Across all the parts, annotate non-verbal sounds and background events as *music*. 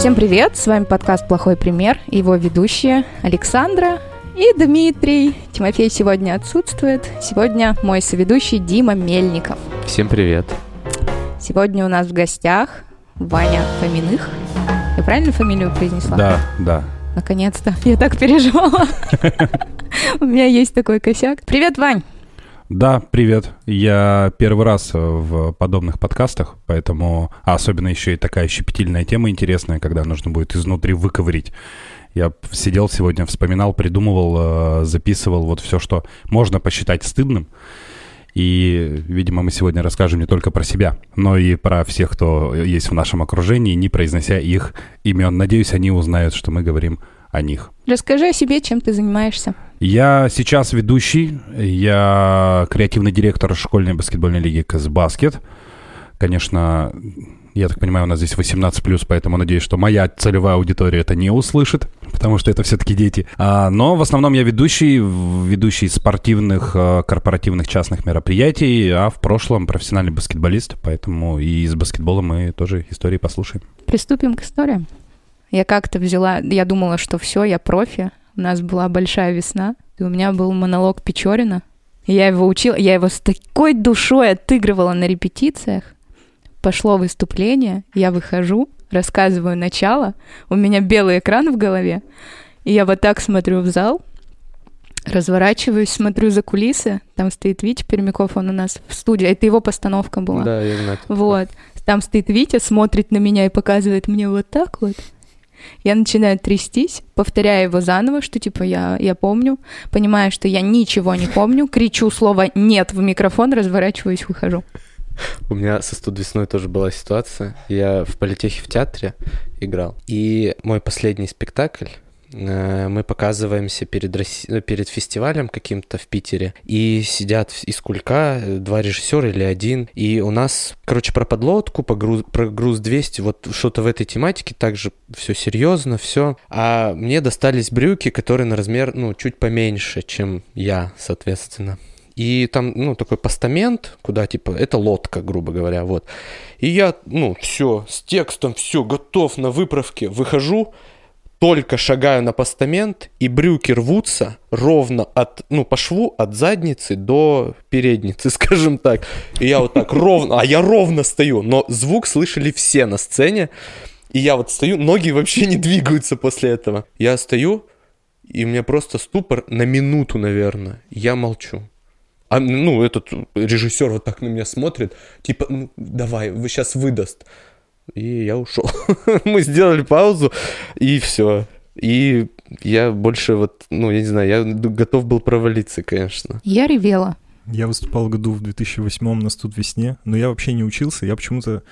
Всем привет! С вами подкаст «Плохой пример» и его ведущие Александра и Дмитрий. Тимофей сегодня отсутствует. Сегодня мой соведущий Дима Мельников. Всем привет. Сегодня у нас в гостях Ваня Фоминых. Я правильно фамилию произнесла? Да, да. Наконец-то. Я так переживала. *laughs* У меня есть такой косяк. Привет, Вань. Да, привет. Я первый раз в подобных подкастах, поэтому... А особенно еще и такая щепетильная тема интересная, когда нужно будет изнутри выковырить. Я сидел сегодня, вспоминал, придумывал, э, записывал вот все, что можно посчитать стыдным. И, видимо, мы сегодня расскажем не только про себя, но и про всех, кто есть в нашем окружении, не произнося их имен. Надеюсь, они узнают, что мы говорим о них. Расскажи о себе, чем ты занимаешься. Я сейчас ведущий, я креативный директор школьной баскетбольной лиги Казбаскет. Конечно, я так понимаю, у нас здесь 18+, поэтому надеюсь, что моя целевая аудитория это не услышит, потому что это все-таки дети. А, но в основном я ведущий, ведущий спортивных, э, корпоративных частных мероприятий, а в прошлом профессиональный баскетболист, поэтому и с баскетболом мы тоже истории послушаем. Приступим к историям. Я как-то взяла, я думала, что все, я профи. У нас была большая весна, и у меня был монолог Печорина. Я его учила, я его с такой душой отыгрывала на репетициях. Пошло выступление, я выхожу, рассказываю начало, у меня белый экран в голове, и я вот так смотрю в зал, разворачиваюсь, смотрю за кулисы, там стоит Витя Пермяков, он у нас в студии, это его постановка была. Да, я знаю. Вот, там стоит Витя, смотрит на меня и показывает мне вот так вот. Я начинаю трястись, повторяю его заново, что типа я, я помню, понимаю, что я ничего не помню, кричу слово «нет» в микрофон, разворачиваюсь, выхожу. У меня со «Студ весной» тоже была ситуация. Я в политехе в театре играл. И мой последний спектакль мы показываемся перед, Росси... Э, перед фестивалем каким-то в Питере, и сидят из Кулька э, два режиссера или один, и у нас, короче, про подлодку, по груз, про груз 200, вот что-то в этой тематике, также все серьезно, все. А мне достались брюки, которые на размер, ну, чуть поменьше, чем я, соответственно. И там, ну, такой постамент, куда, типа, это лодка, грубо говоря, вот. И я, ну, все, с текстом, все, готов на выправке, выхожу, только шагаю на постамент, и брюки рвутся ровно от, ну, по шву от задницы до передницы, *laughs* скажем так. И я вот так ровно, а я ровно стою, но звук слышали все на сцене. И я вот стою, ноги вообще не двигаются после этого. Я стою, и у меня просто ступор на минуту, наверное. Я молчу. А, ну, этот режиссер вот так на меня смотрит, типа, ну, давай, сейчас выдаст и я ушел. *laughs* Мы сделали паузу, и все. И я больше вот, ну, я не знаю, я готов был провалиться, конечно. Я ревела. Я выступал в году в 2008 на студ весне, но я вообще не учился, я почему-то...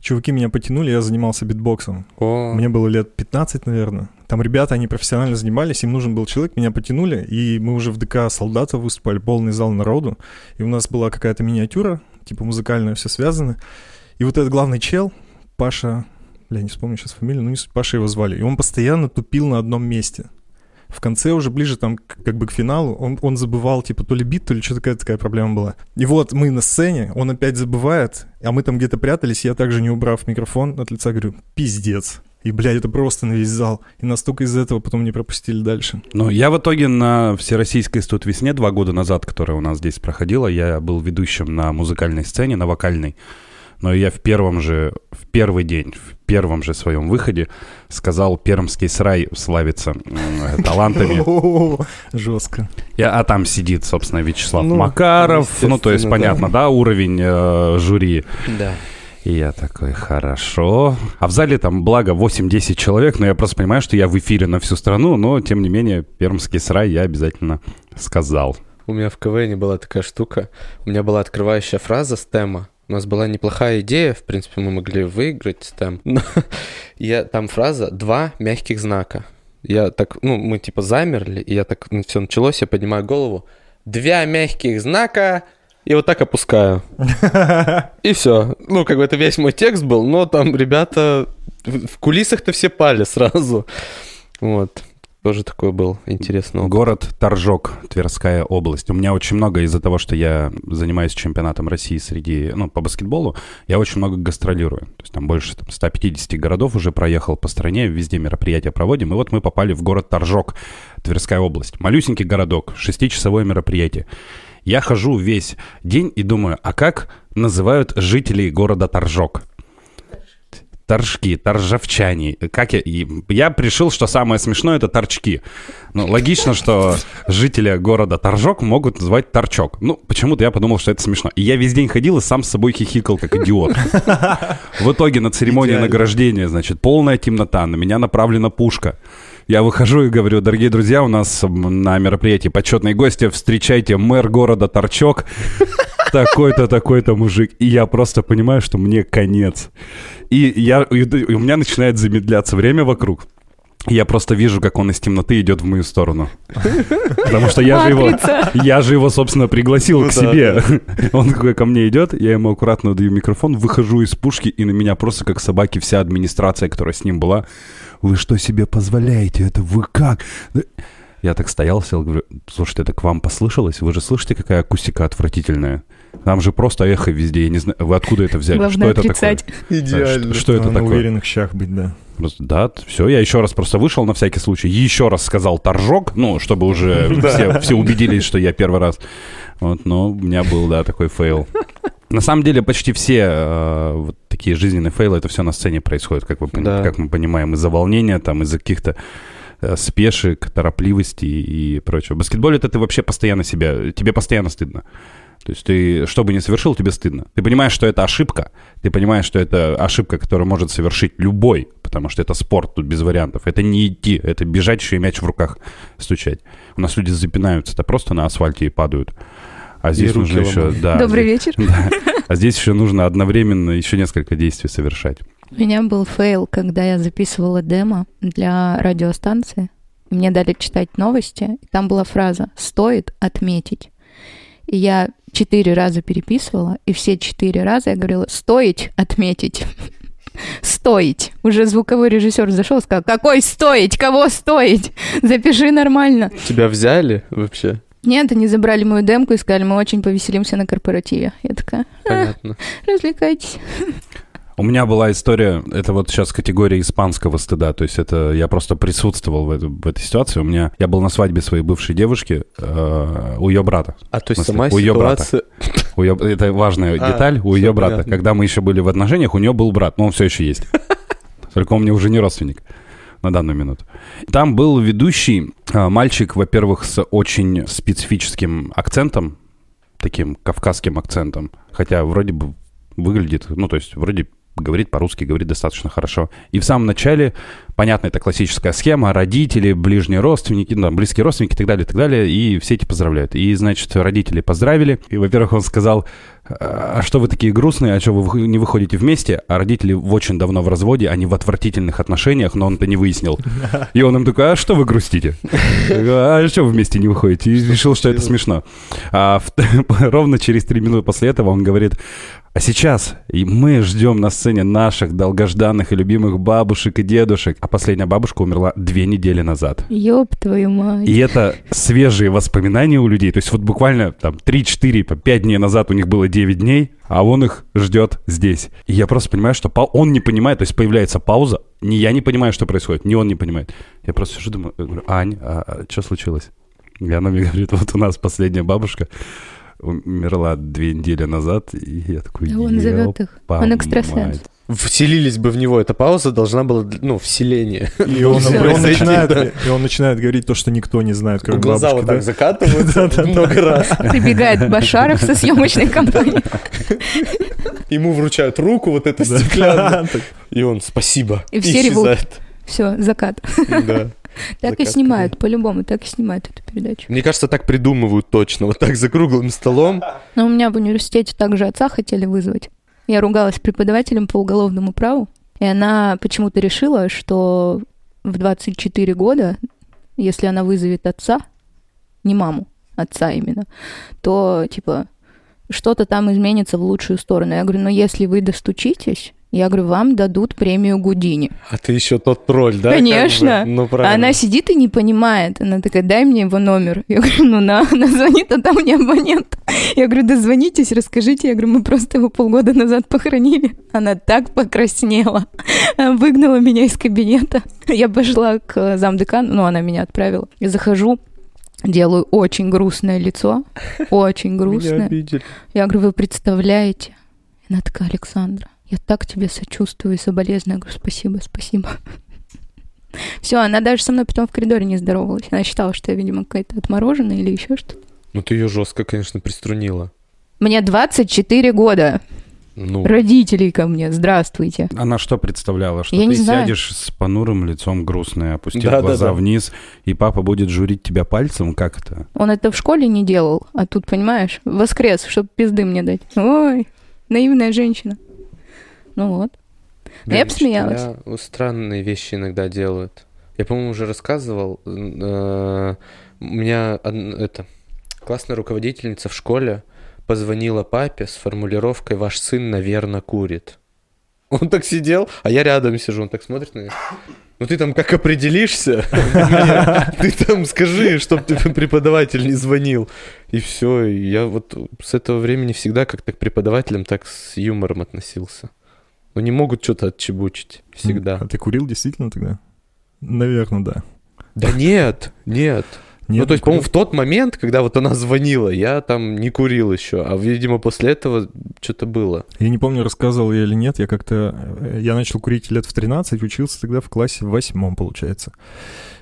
Чуваки меня потянули, я занимался битбоксом. О. Мне было лет 15, наверное. Там ребята, они профессионально занимались, им нужен был человек, меня потянули, и мы уже в ДК солдата выступали, полный зал народу, и у нас была какая-то миниатюра, типа музыкальная, все связано. И вот этот главный чел, Паша, я не вспомню сейчас фамилию, но не суть, Паша его звали. И он постоянно тупил на одном месте. В конце уже ближе там как бы к финалу он, он забывал типа то ли бит, то ли что такая такая проблема была. И вот мы на сцене, он опять забывает, а мы там где-то прятались, я также не убрав микрофон от лица говорю, пиздец. И, блядь, это просто на весь зал. И настолько из-за этого потом не пропустили дальше. Ну, я в итоге на Всероссийской студ весне два года назад, которая у нас здесь проходила, я был ведущим на музыкальной сцене, на вокальной. Но я в первом же, в первый день, в первом же своем выходе сказал, пермский срай славится э, талантами. *laughs* Жестко. Я, а там сидит, собственно, Вячеслав ну, Макаров. Ну, то есть, понятно, да, да уровень э, жюри. Да. И я такой, хорошо. А в зале там, благо, 8-10 человек, но я просто понимаю, что я в эфире на всю страну, но, тем не менее, пермский срай я обязательно сказал. У меня в КВН была такая штука. У меня была открывающая фраза с тема. У нас была неплохая идея, в принципе, мы могли выиграть там. *laughs* Но я, там фраза «два мягких знака». Я так, ну, мы типа замерли, и я так, ну, все началось, я поднимаю голову. Два мягких знака, и вот так опускаю. *laughs* И все. Ну, как бы это весь мой текст был, но там ребята в кулисах-то все пали сразу. Вот. Тоже такой был интересный опыт. Город Торжок, Тверская область. У меня очень много из-за того, что я занимаюсь чемпионатом России среди, ну, по баскетболу, я очень много гастролирую. То есть там больше там, 150 городов уже проехал по стране, везде мероприятия проводим. И вот мы попали в город Торжок, Тверская область. Малюсенький городок, шестичасовое мероприятие. Я хожу весь день и думаю, а как называют жителей города Торжок? Торжки, торжавчане. Как я, я пришел, что самое смешное это торчки. Ну, логично, что жители города Торжок могут называть торчок. Ну, почему-то я подумал, что это смешно. И я весь день ходил и сам с собой хихикал, как идиот. В итоге на церемонии Идеально. награждения, значит, полная темнота, на меня направлена пушка. Я выхожу и говорю, дорогие друзья, у нас на мероприятии почетные гости, встречайте мэр города Торчок, такой-то, такой-то мужик. И я просто понимаю, что мне конец. И, я, и у меня начинает замедляться время вокруг. Я просто вижу, как он из темноты идет в мою сторону. Потому что я же его, я же его, собственно, пригласил ну, к себе. Он ко мне идет, я ему аккуратно даю микрофон, выхожу из пушки, и на меня просто как собаки вся администрация, которая с ним была. Вы что себе позволяете? Это вы как? Я так стоял, сел, говорю, слушайте, это к вам послышалось? Вы же слышите, какая акустика отвратительная? Там же просто эхо везде, я не знаю, вы откуда это взяли? Главное что отрицать. это такое? Идеально. Что, что это такое? На уверенных щах быть, да. Да, все, я еще раз просто вышел на всякий случай, еще раз сказал торжок, ну, чтобы уже *laughs* все, все убедились, что я первый раз. Вот, но у меня был, да, такой фейл. На самом деле почти все э, вот такие жизненные фейлы, это все на сцене происходит, как, вы, да. как мы понимаем, из-за волнения, там, из-за каких-то э, спешек, торопливости и прочего. В баскетболе это ты вообще постоянно себя, тебе постоянно стыдно. То есть ты, что бы ни совершил, тебе стыдно. Ты понимаешь, что это ошибка. Ты понимаешь, что это ошибка, которую может совершить любой, потому что это спорт, тут без вариантов. Это не идти, это бежать еще и мяч в руках стучать. У нас люди запинаются, это просто на асфальте и падают. А здесь нужно еще... Да, Добрый вечер. *laughs* Да, а здесь еще нужно одновременно еще несколько действий совершать. У меня был фейл, когда я записывала демо для радиостанции. Мне дали читать новости, и там была фраза «стоит отметить». И я четыре раза переписывала, и все четыре раза я говорила «стоить отметить». Стоить. Уже звуковой режиссер зашел и сказал, какой стоить? Кого стоить? Запиши нормально. Тебя взяли вообще? Нет, они забрали мою демку и сказали, мы очень повеселимся на корпоративе. Я такая, Понятно. развлекайтесь. У меня была история, это вот сейчас категория испанского стыда, то есть это я просто присутствовал в, эту, в этой ситуации. У меня я был на свадьбе своей бывшей девушки э, у ее брата. А то есть смысле, сама у ее ситуация... брата. У ее, это важная а, деталь. У ее брата, понятно. когда мы еще были в отношениях, у нее был брат, но он все еще есть. *laughs* Только он мне уже не родственник на данную минуту. Там был ведущий э, мальчик, во-первых, с очень специфическим акцентом, таким кавказским акцентом, хотя вроде бы выглядит, ну, то есть вроде говорит по-русски, говорит достаточно хорошо. И в самом начале, понятно, это классическая схема, родители, ближние родственники, ну, близкие родственники и так далее, и так далее, и все эти поздравляют. И, значит, родители поздравили, и, во-первых, он сказал, а что вы такие грустные, а что вы не выходите вместе? А родители очень давно в разводе, они в отвратительных отношениях, но он это не выяснил. *laughs* И он им такой, а что вы грустите? А что вы вместе не выходите? И решил, что это смешно. А в, *laughs* ровно через три минуты после этого он говорит, а сейчас и мы ждем на сцене наших долгожданных и любимых бабушек и дедушек. А последняя бабушка умерла две недели назад. Ёб твою мать. И это свежие воспоминания у людей. То есть вот буквально там 3-4, 5 дней назад у них было 9 дней, а он их ждет здесь. И я просто понимаю, что он не понимает, то есть появляется пауза, ни я не понимаю, что происходит, ни он не понимает. Я просто сижу, думаю, говорю, Ань, а, а что случилось? И она мне говорит, вот у нас последняя бабушка, умерла две недели назад, и я такой, Он зовет их, он экстрасенс. Вселились бы в него, эта пауза должна была, ну, вселение. И он, он, начинает, и он начинает говорить то, что никто не знает, кроме Глаза бабушки, вот так закатываются *laughs* много раз. Прибегает Башаров со съемочной компанией. Ему вручают руку вот это стеклянное. *laughs* И он, спасибо. И все ревут. Все, закат. Да. *laughs* Так и снимают, по-любому, так и снимают эту передачу. Мне кажется, так придумывают точно, вот так за круглым столом. Но у меня в университете также отца хотели вызвать. Я ругалась с преподавателем по уголовному праву, и она почему-то решила, что в 24 года, если она вызовет отца, не маму, отца именно, то, типа, что-то там изменится в лучшую сторону. Я говорю, ну если вы достучитесь, Я говорю, вам дадут премию Гудини. А ты еще тот тролль, да? Конечно. Ну, правильно. Она сидит и не понимает. Она такая, дай мне его номер. Я говорю, ну на, она звонит, а там не абонент. Я говорю, да звонитесь, расскажите. Я говорю, мы просто его полгода назад похоронили. Она так покраснела. Выгнала меня из кабинета. Я пошла к замдекану, ну, она меня отправила. И захожу, делаю очень грустное лицо. Очень грустное. Я говорю, вы представляете? Она такая, Александра, я так тебе сочувствую и соболезную. Я говорю, спасибо, спасибо. Все, она даже со мной потом в коридоре не здоровалась. Она считала, что я, видимо, какая-то отмороженная или еще что-то. Ну, ты ее жестко, конечно, приструнила. Мне 24 года. Ну. Родителей ко мне, здравствуйте. Она что представляла? Что я ты сядешь с понурым лицом грустной, опустив да, глаза да, да. вниз, и папа будет журить тебя пальцем? Как это? Он это в школе не делал, а тут, понимаешь, воскрес, чтобы пизды мне дать. Ой, наивная женщина. Ну вот. Да, я посмеялась. Странные вещи иногда делают. Я, по-моему, уже рассказывал. Э, у меня это классная руководительница в школе позвонила папе с формулировкой «Ваш сын, наверное, курит». Он так сидел, а я рядом сижу, он так смотрит на меня. Ну ты там как определишься? Ты там скажи, чтоб тебе преподаватель не звонил. И все. Я вот с этого времени всегда как-то к преподавателям так с юмором относился. Ну, не могут что-то отчебучить всегда. А ты курил действительно тогда? Наверное, да. Да нет, нет. Нет, ну, то есть, по-моему, в тот момент, когда вот она звонила, я там не курил еще, а, видимо, после этого что-то было. Я не помню, рассказывал я или нет, я как-то... Э, я начал курить лет в 13, учился тогда в классе в восьмом, получается.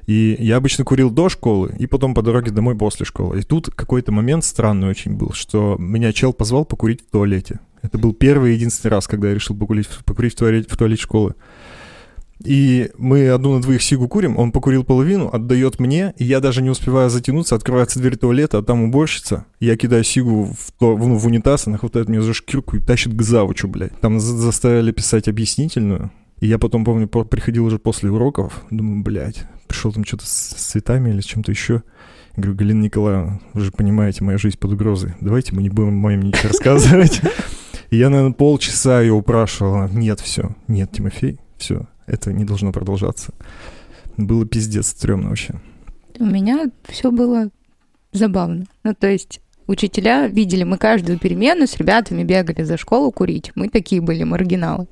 И я обычно курил до школы и потом по дороге домой после школы. И тут какой-то момент странный очень был, что меня чел позвал покурить в туалете. Это был первый и единственный раз, когда я решил покурить, покурить в, туалете, в туалете школы. И мы одну на двоих сигу курим, он покурил половину, отдает мне, и я даже не успеваю затянуться, открывается дверь туалета, а там уборщица. Я кидаю сигу в, то, в, ну, в унитаз, она хватает меня за шкирку и тащит к завучу, блядь. Там заставили писать объяснительную. И я потом, помню, приходил уже после уроков, думаю, блядь, пришел там что-то с цветами или с чем-то еще. Я говорю, Галина Николаевна, вы же понимаете, моя жизнь под угрозой. Давайте мы не будем моим ничего рассказывать. *laughs* Я, наверное, полчаса ее упрашивал. Нет, все, нет, Тимофей, все, это не должно продолжаться. Было пиздец стрёмно вообще. У меня все было забавно. Ну, то есть учителя видели, мы каждую перемену с ребятами бегали за школу курить. Мы такие были маргиналы.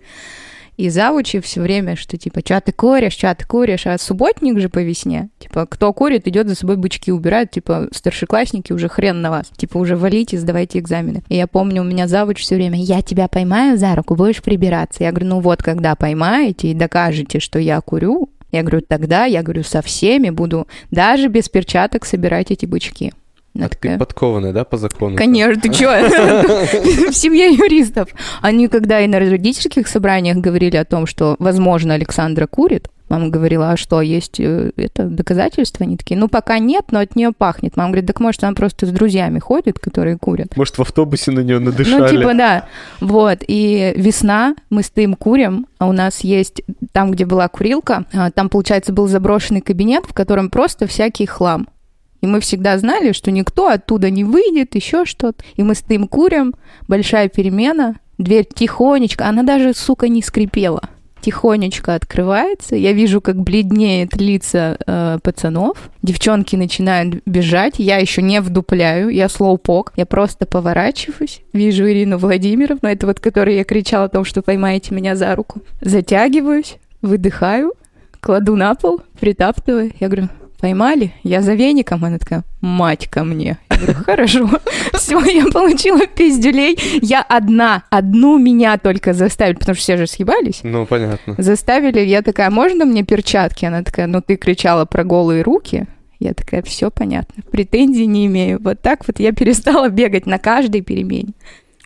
И завучи все время, что типа, что ты куришь, что ты куришь, а субботник же по весне. Типа, кто курит, идет за собой бычки убирает, типа, старшеклассники уже хрен на вас. Типа, уже валите, сдавайте экзамены. И я помню, у меня завуч все время, я тебя поймаю за руку, будешь прибираться. Я говорю, ну вот, когда поймаете и докажете, что я курю, я говорю, тогда, я говорю, со всеми буду даже без перчаток собирать эти бычки. А ты подкованная, да, по закону? Конечно, ты чё? *laughs* В семье юристов. Они когда и на родительских собраниях говорили о том, что, возможно, Александра курит, Мама говорила, а что, есть э, это доказательства? Они такие, ну, пока нет, но от нее пахнет. Мама говорит, так может, она просто с друзьями ходит, которые курят. Может, в автобусе на нее надышали. Ну, типа, да. Вот. И весна, мы стоим, курим, а у нас есть, там, где была курилка, а, там, получается, был заброшенный кабинет, в котором просто всякий хлам. И мы всегда знали, что никто оттуда не выйдет, еще что-то. И мы стоим, курим, большая перемена, дверь тихонечко, она даже, сука, не скрипела. Тихонечко открывается, я вижу, как бледнеет лица э, пацанов. Девчонки начинают бежать, я еще не вдупляю, я слоупок, я просто поворачиваюсь, вижу Ирину Владимировну, это вот, которой я кричала о том, что поймаете меня за руку. Затягиваюсь, выдыхаю, кладу на пол, притаптываю. Я говорю, поймали, я за веником, она такая, мать ко мне. Я говорю, хорошо, *laughs* все, я получила пиздюлей, я одна, одну меня только заставили, потому что все же съебались. Ну, понятно. Заставили, я такая, можно мне перчатки? Она такая, ну, ты кричала про голые руки, я такая, все понятно, претензий не имею. Вот так вот я перестала бегать на каждой перемене.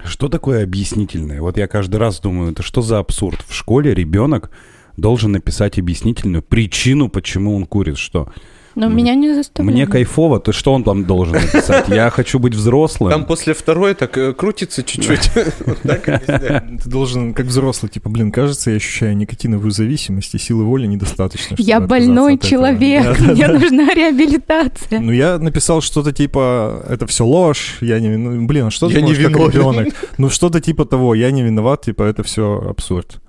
Что такое объяснительное? Вот я каждый раз думаю, это что за абсурд? В школе ребенок должен написать объяснительную причину, почему он курит. Что? Но мне, меня не заставляют. Мне кайфово, то что он там должен написать? Я хочу быть взрослым. Там после второй так э, крутится чуть-чуть. *laughs* Ты должен, как взрослый, типа, блин, кажется, я ощущаю никотиновую зависимость, и силы воли недостаточно. Я больной человек, мне нужна реабилитация. Ну, я написал что-то типа, это все ложь, я не... Ну, блин, а что ты можешь как ребенок? Ну, что-то типа того, я не виноват, типа, это все абсурд.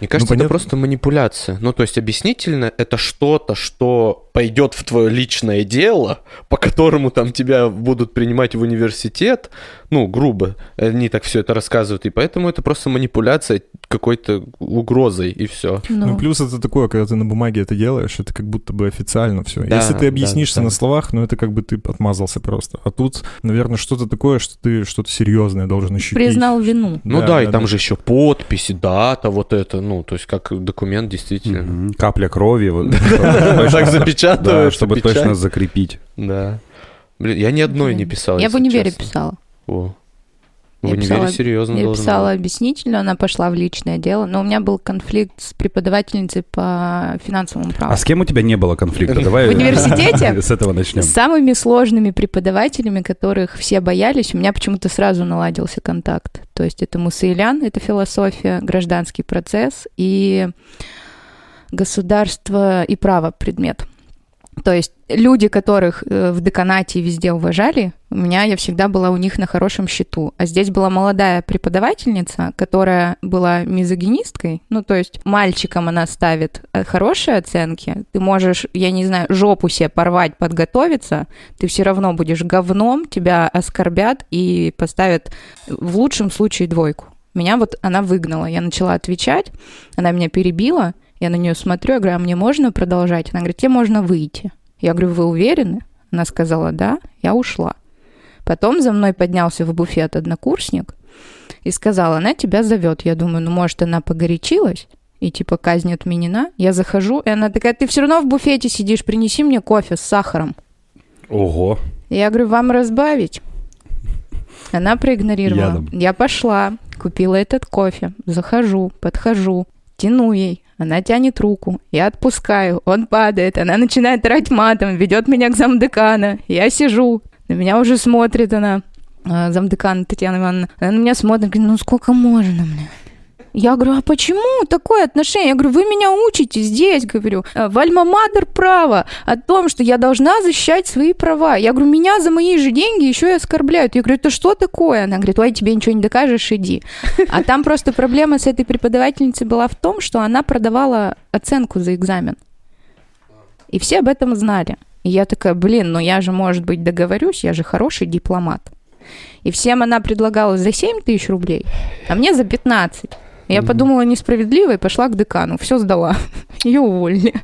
Мне кажется, ну, это просто манипуляция. Ну, то есть объяснительно это что-то, что пойдет в твое личное дело, по которому там тебя будут принимать в университет, ну, грубо, они так все это рассказывают, и поэтому это просто манипуляция какой-то угрозой, и все. Ну. ну, плюс это такое, когда ты на бумаге это делаешь, это как будто бы официально все. Да, Если ты объяснишься да, да. на словах, ну, это как бы ты отмазался просто. А тут, наверное, что-то такое, что ты что-то серьезное должен ощутить. Признал вину. Ну да, да и там да. же еще подписи, дата, вот это, ну, то есть как документ действительно. Капля крови. *laughs* Так запечатывают. Чтобы точно закрепить. Да. Блин, я ни одной не писал. Я в универе писала. О. В я универе писала, серьезно Я писала объяснительно, она пошла в личное дело, но у меня был конфликт с преподавательницей по финансовому праву. А с кем у тебя не было конфликта? Давай *laughs* в университете *laughs* с этого начнем. С самыми сложными преподавателями, которых все боялись, у меня почему-то сразу наладился контакт. То есть это Мусаилян, это философия, гражданский процесс и государство и право предмет. То есть люди, которых э, в деканате везде уважали, у меня я всегда была у них на хорошем счету. А здесь была молодая преподавательница, которая была мизогинисткой. Ну, то есть мальчикам она ставит э, хорошие оценки. Ты можешь, я не знаю, жопу себе порвать, подготовиться, ты все равно будешь говном, тебя оскорбят и поставят в лучшем случае двойку. Меня вот она выгнала. Я начала отвечать, она меня перебила, я на нее смотрю, я говорю, а мне можно продолжать? Она говорит, тебе можно выйти. Я говорю, вы уверены? Она сказала, да, я ушла. Потом за мной поднялся в буфет однокурсник и сказал, она тебя зовет. Я думаю, ну, может, она погорячилась? И типа казнь отменена. Я захожу, и она такая, ты все равно в буфете сидишь, принеси мне кофе с сахаром. Ого. Я говорю, вам разбавить? Она проигнорировала. Ядом. Я пошла, купила этот кофе, захожу, подхожу, тяну ей. Она тянет руку, я отпускаю, он падает, она начинает орать матом, ведет меня к замдекана. Я сижу, на меня уже смотрит она, а, замдекан Татьяна Ивановна. Она на меня смотрит, говорит, ну сколько можно, мне? Я говорю, а почему такое отношение? Я говорю, вы меня учите здесь, говорю, э, в Альма-Матер право о том, что я должна защищать свои права. Я говорю, меня за мои же деньги еще и оскорбляют. Я говорю, это что такое? Она говорит, ой, тебе ничего не докажешь, иди. А там просто проблема с этой преподавательницей была в том, что она продавала оценку за экзамен. И все об этом знали. И я такая, блин, ну я же, может быть, договорюсь, я же хороший дипломат. И всем она предлагала за 7 тысяч рублей, а мне за 15. Я подумала несправедливо и пошла к декану. Все сдала. *laughs* Ее уволили.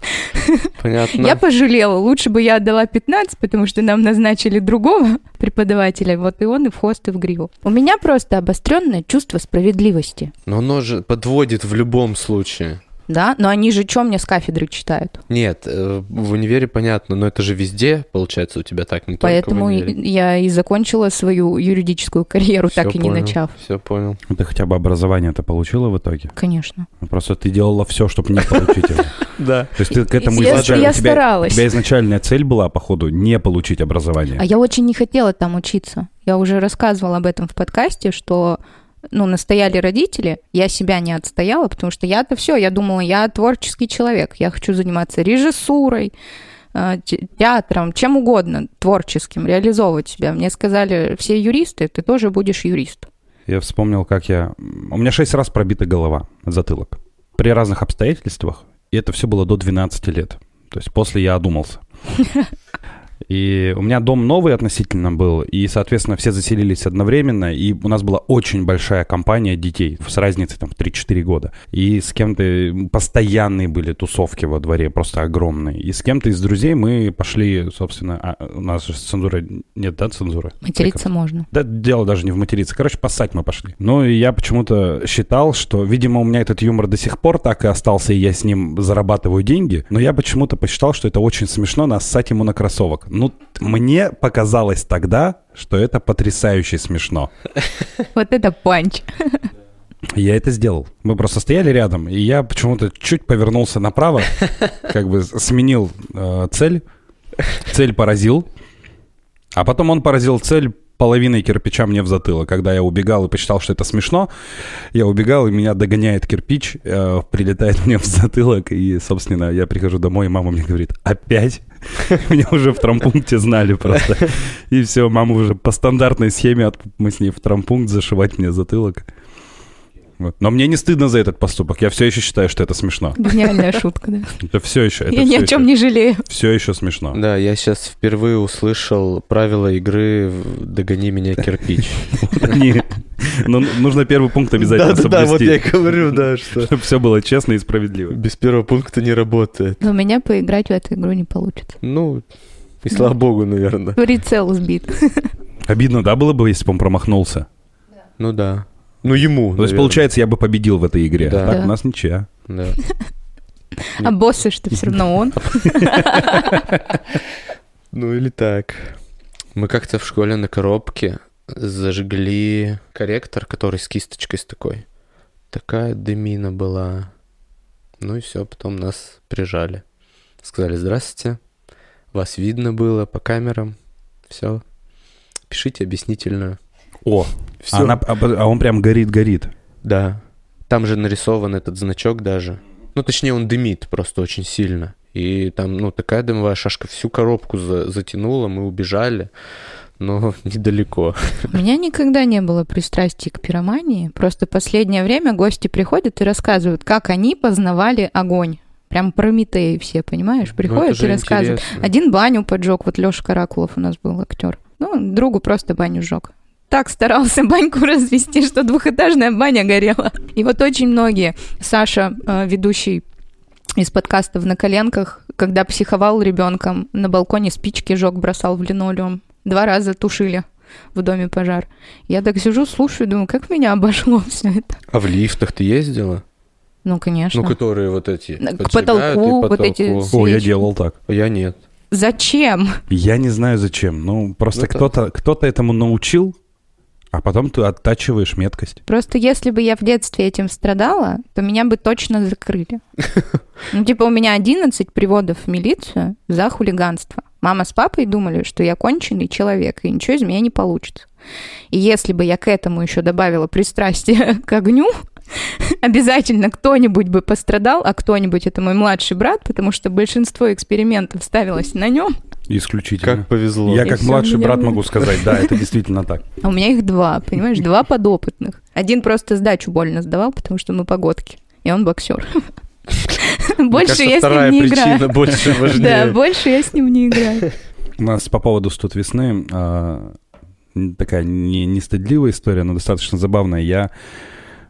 *laughs* Понятно. Я пожалела. Лучше бы я отдала 15, потому что нам назначили другого *laughs* преподавателя. Вот и он и в хост, и в гриву. У меня просто обостренное чувство справедливости. Но оно же подводит в любом случае да? Но они же что мне с кафедры читают? Нет, э, в универе понятно, но это же везде, получается, у тебя так, не Поэтому только в я и закончила свою юридическую карьеру, все так и не начав. Все понял. Ты хотя бы образование это получила в итоге? Конечно. Ну, просто ты делала все, чтобы не получить его. *laughs* Да. То есть ты к этому изначально... Я старалась. У тебя изначальная цель была, походу, не получить образование. А я очень не хотела там учиться. Я уже рассказывала об этом в подкасте, что ну, настояли родители, я себя не отстояла, потому что я-то все, я думала, я творческий человек, я хочу заниматься режиссурой, э, театром, чем угодно, творческим, реализовывать себя. Мне сказали, все юристы, ты тоже будешь юрист. Я вспомнил, как я... У меня шесть раз пробита голова, затылок. При разных обстоятельствах. И это все было до 12 лет. То есть после я одумался. *laughs* И у меня дом новый относительно был, и, соответственно, все заселились одновременно, и у нас была очень большая компания детей с разницей там в 3-4 года. И с кем-то постоянные были тусовки во дворе, просто огромные. И с кем-то из друзей мы пошли, собственно, а, у нас же цензура... Нет, да, цензура? Материться Приказ. можно. Да, дело даже не в материться. Короче, поссать мы пошли. Ну, и я почему-то считал, что, видимо, у меня этот юмор до сих пор так и остался, и я с ним зарабатываю деньги, но я почему-то посчитал, что это очень смешно нассать ему на кроссовок. Ну, мне показалось тогда, что это потрясающе смешно. Вот это панч. Я это сделал. Мы просто стояли рядом, и я почему-то чуть повернулся направо, как бы сменил э, цель. Цель поразил. А потом он поразил цель половиной кирпича мне в затылок. Когда я убегал и посчитал, что это смешно, я убегал, и меня догоняет кирпич, э, прилетает мне в затылок, и, собственно, я прихожу домой, и мама мне говорит, опять? *laughs* Меня уже в травмпункте знали просто. И все, мама уже по стандартной схеме, мы с ней в травмпункт зашивать мне затылок. Вот. Но мне не стыдно за этот поступок. Я все еще считаю, что это смешно. Гениальная шутка, да. *laughs* Это все еще. Это Я ни о чем еще- не жалею. Все еще смешно. Да, я сейчас впервые услышал правила игры «Догони меня, кирпич». *laughs* Они- Ну, нужно первый пункт обязательно Да-да-да, вот я и соблюсти. говорю, да, *laughs* что Чтобы все было честно и справедливо. без первого пункта не работает. Но у меня поиграть в эту игру не получится. Ну, и слава богу, наверное. Прицел сбит. Обидно, да, было бы, если бы он промахнулся? Ну да. Ну ему, То есть, наверное. получается, я бы победил в этой игре. Да. А так Да. у нас ничья. Да. *laughs* А боссы что все равно он. *laughs* Ну или так. Мы как-то в школе на коробке зажгли корректор, который с кисточкой с такой. Такая дымина была. Ну и все, потом нас прижали. Сказали, здравствуйте, вас видно было по камерам. Все. Пишите объяснительную. О, Все. а, она- а- а он прям горит-горит. Да. Там же нарисован этот значок даже. Ну, точнее, он дымит просто очень сильно. И там, ну, такая дымовая шашка всю коробку за- затянула, мы убежали, но *laughs* недалеко. У меня никогда не было пристрастия к пиромании. Просто последнее время гости приходят и рассказывают, как они познавали огонь. Прям Прометеи все, понимаешь? Ну, Приходят и рассказывают. интересно. Один баню поджег, вот Леша Каракулов у нас был актер. Ну, другу просто баню сжег. Так старался баньку *laughs* развести, что двухэтажная баня горела. И вот очень многие, Саша, э, ведущий из подкастов на коленках, когда психовал ребенком, на балконе спички жег, бросал в линолеум. Два раза тушили в доме пожар. Я так сижу, слушаю, думаю, как меня обошло *laughs* все это. А в лифтах ты ездила? Ну, конечно. Ну, которые вот эти К и потолку вот эти потолку. О, я Свечи. делал так. Я нет. Зачем? Я не знаю зачем. Ну, просто Ну, кто-то кто этому научил, а потом ты оттачиваешь меткость. Просто если бы я в детстве этим страдала, то меня бы точно закрыли. *laughs* Ну, типа, у меня 11 приводов в милицию за хулиганство. Мама с папой думали, что я конченый человек, и ничего из меня не получится. И если бы я к этому еще добавила пристрастие *laughs* к огню, *laughs* обязательно кто-нибудь бы пострадал, а кто-нибудь это мой младший брат, потому что большинство экспериментов ставилось на нем, Исключительно. Как повезло. Я И как младший меня брат могу сказать, да, это действительно так. *laughs* а у меня их два, понимаешь, два *laughs* подопытных. Один просто сдачу больно сдавал, потому что мы погодки, и он боксер. Больше я с ним не играю. больше Да, больше я с ним не играю. У нас по поводу «Студ весны» а, такая не, не стыдливая история, но достаточно забавная. Я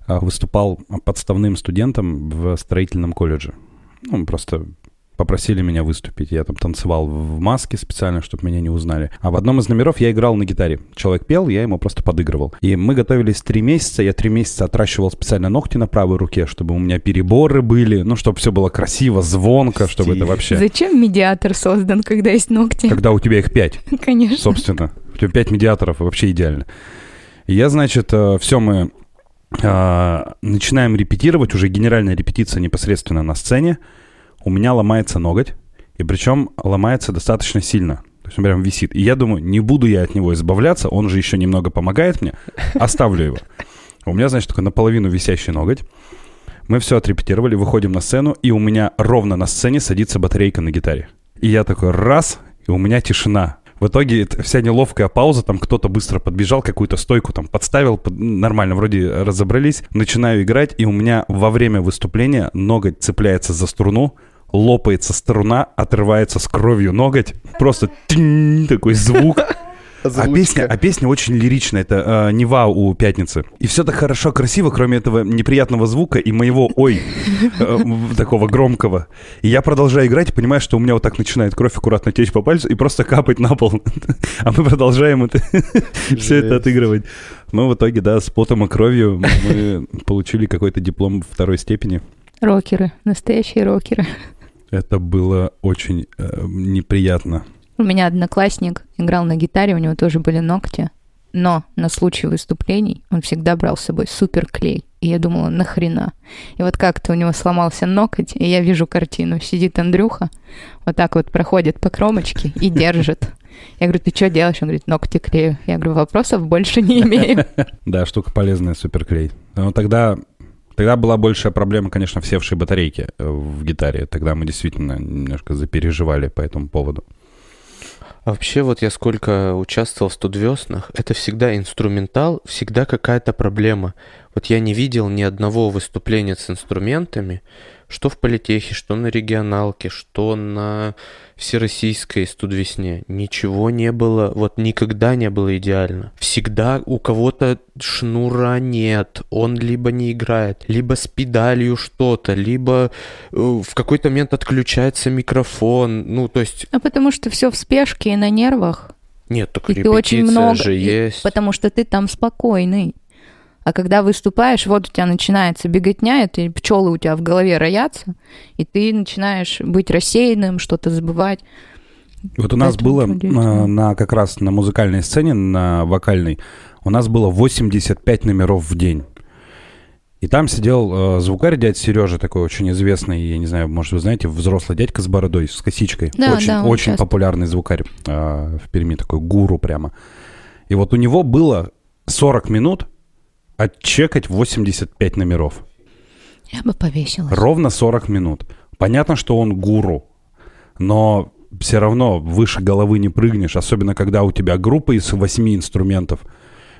выступал подставным студентом в строительном колледже. Ну, просто попросили меня выступить. Я там танцевал в маске специально, чтобы меня не узнали. А в одном из номеров я играл на гитаре. Человек пел, я ему просто подыгрывал. И мы готовились три месяца. Я три месяца отращивал специально ногти на правой руке, чтобы у меня переборы были, ну, чтобы все было красиво, звонко, чтобы это вообще... Зачем медиатор создан, когда есть ногти? Когда у тебя их пять *laughs* Конечно. собственно. У тебя пять медиаторов, вообще идеально. И я, значит, все мы а, начинаем репетировать, уже генеральная репетиция непосредственно на сцене. У меня ломается ноготь, и причем ломается достаточно сильно. То есть он прям висит. И я думаю, не буду я от него избавляться, он же еще немного помогает мне, оставлю его. У меня, значит, такой наполовину висящий ноготь. Мы все отрепетировали, выходим на сцену, и у меня ровно на сцене садится батарейка на гитаре. И я такой раз, и у меня тишина. В итоге вся неловкая пауза, там кто-то быстро подбежал, какую-то стойку там подставил, под- нормально, вроде разобрались. Начинаю играть, и у меня во время выступления ноготь цепляется за струну, лопается струна, отрывается с кровью ноготь, просто такой звук. А песня, а песня очень лиричная, это э, Нева у Пятницы. И все так хорошо, красиво, кроме этого неприятного звука и моего «ой» э, такого громкого. И я продолжаю играть, и понимаю, что у меня вот так начинает кровь аккуратно течь по пальцу и просто капать на пол. *laughs* А мы продолжаем это, *laughs* все это отыгрывать. Но в итоге, да, с потом и кровью мы получили какой-то диплом второй степени. Рокеры, настоящие рокеры. Это было очень э, неприятно. У меня одноклассник играл на гитаре, у него тоже были ногти. Но на случай выступлений он всегда брал с собой супер клей. И я думала, нахрена? И вот как-то у него сломался ноготь, и я вижу картину. Сидит Андрюха, вот так вот проходит по кромочке и держит. Я говорю, ты что делаешь? Он говорит, ногти клею. Я говорю, вопросов больше не имею. *laughs* Да, штука полезная, суперклей. Но тогда, тогда была большая проблема, конечно, в севшей батарейке э, в гитаре. Тогда мы действительно немножко запереживали по этому поводу. Вообще, вот я сколько участвовал в студвеснах, это всегда инструментал, всегда какая-то проблема. Вот я не видел ни одного выступления с инструментами, что в политехе, что на регионалке, что на всероссийской студвесне. Ничего не было, вот никогда не было идеально. Всегда у кого-то шнура нет, он либо не играет, либо с педалью что-то, либо э, в какой-то момент отключается микрофон, ну то есть... А потому что все в спешке и на нервах. Нет, так и ты очень много, же есть. Потому что ты там спокойный. А когда выступаешь, вот у тебя начинается беготня, и пчелы у тебя в голове роятся, и ты начинаешь быть рассеянным, что-то забывать. Вот у нас было на, на как раз на музыкальной сцене, на вокальной, у нас было 85 номеров в день. И там сидел э, звукарь дядь Сережа, такой очень известный, я не знаю, может, вы знаете, взрослый дядька с бородой, с косичкой. Да, очень да, очень часто. популярный звукарь э, в Перми, такой гуру прямо. И вот у него было 40 минут отчекать 85 номеров. Я бы повесилась. Ровно 40 минут. Понятно, что он гуру, но все равно выше головы не прыгнешь, особенно когда у тебя группа из восьми инструментов,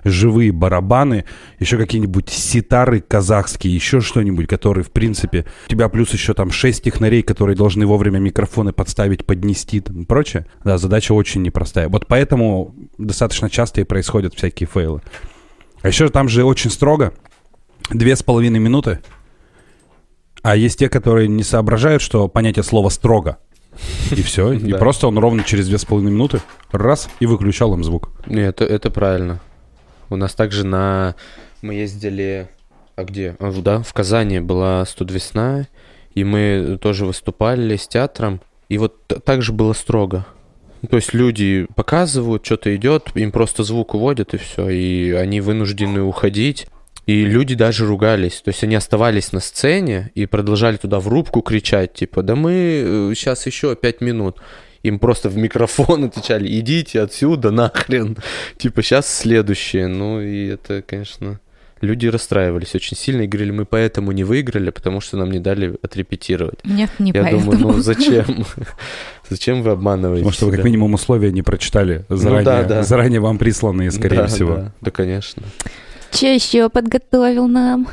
живые барабаны, еще какие-нибудь ситары казахские, еще что-нибудь, которые, в принципе, у тебя плюс еще там шесть технарей, которые должны вовремя микрофоны подставить, поднести и прочее. Да, задача очень непростая. Вот поэтому достаточно часто и происходят всякие фейлы. А еще там же очень строго. Две с половиной минуты. А есть те, которые не соображают, что понятие слова «строго». И все. *laughs* И просто он ровно через две с половиной минуты раз и выключал им звук. Нет, это, это правильно. У нас также на... Мы ездили... А где? А, да, в Казани была студвесна, и мы тоже выступали с театром. И вот так же было строго. То есть люди показывают, что-то идет, им просто звук уводят и все, и они вынуждены уходить. И люди даже ругались. То есть они оставались на сцене и продолжали туда в рубку кричать, типа, да мы сейчас еще пять минут. Им просто в микрофон *laughs* отвечали, идите отсюда нахрен. Типа, сейчас следующее. Ну и это, конечно, люди расстраивались очень сильно и говорили, мы поэтому не выиграли, потому что нам не дали отрепетировать. Нет, не Я поэтому. думаю, ну зачем? *laughs* Зачем вы обманываете? Потому что вы как минимум условия не прочитали заранее, Ну да, да. заранее вам присланные, скорее Да, всего. Да, да, конечно. Че еще подготовил нам?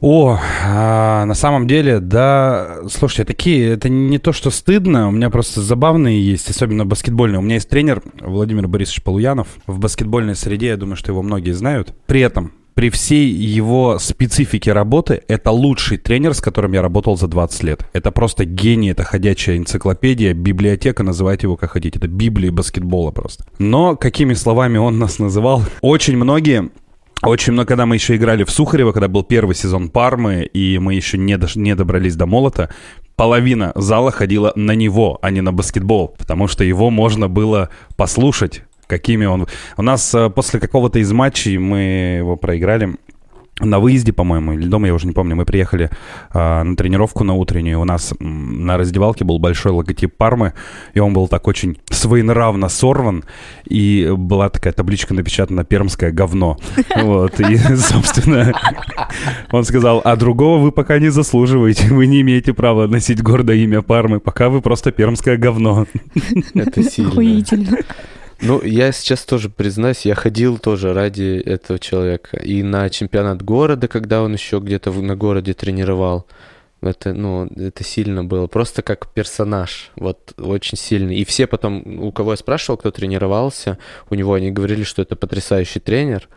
О, а, на самом деле, да, слушайте, такие, это не то, что стыдно, у меня просто забавные есть, особенно баскетбольные. У меня есть тренер Владимир Борисович Полуянов. В баскетбольной среде, я думаю, что его многие знают. При этом, при всей его специфике работы, это лучший тренер, с которым я работал за 20 лет. Это просто гений, это ходячая энциклопедия, библиотека, называйте его как хотите. Это библия баскетбола просто. Но какими словами он нас называл? Очень многие очень много, когда мы еще играли в Сухарево, когда был первый сезон Пармы, и мы еще не, дош- не добрались до молота, половина зала ходила на него, а не на баскетбол, потому что его можно было послушать, какими он... У нас э, после какого-то из матчей мы его проиграли, на выезде, по-моему, или дома, я уже не помню, мы приехали э, на тренировку на утреннюю. У нас на раздевалке был большой логотип Пармы, и он был так очень своенравно сорван, и была такая табличка напечатана «Пермское говно». *laughs* Вот, и, собственно, он сказал, а другого вы пока не заслуживаете, вы не имеете права носить гордое имя Пармы, пока вы просто пермское говно. Это сильно. Охуительно. Ну, я сейчас тоже признаюсь, я ходил тоже ради этого человека. И на чемпионат города, когда он еще где-то на городе тренировал. Это, ну, это сильно было. Просто как персонаж. Вот очень сильный. И все потом, у кого я спрашивал, кто тренировался, у него они говорили, что это потрясающий тренер.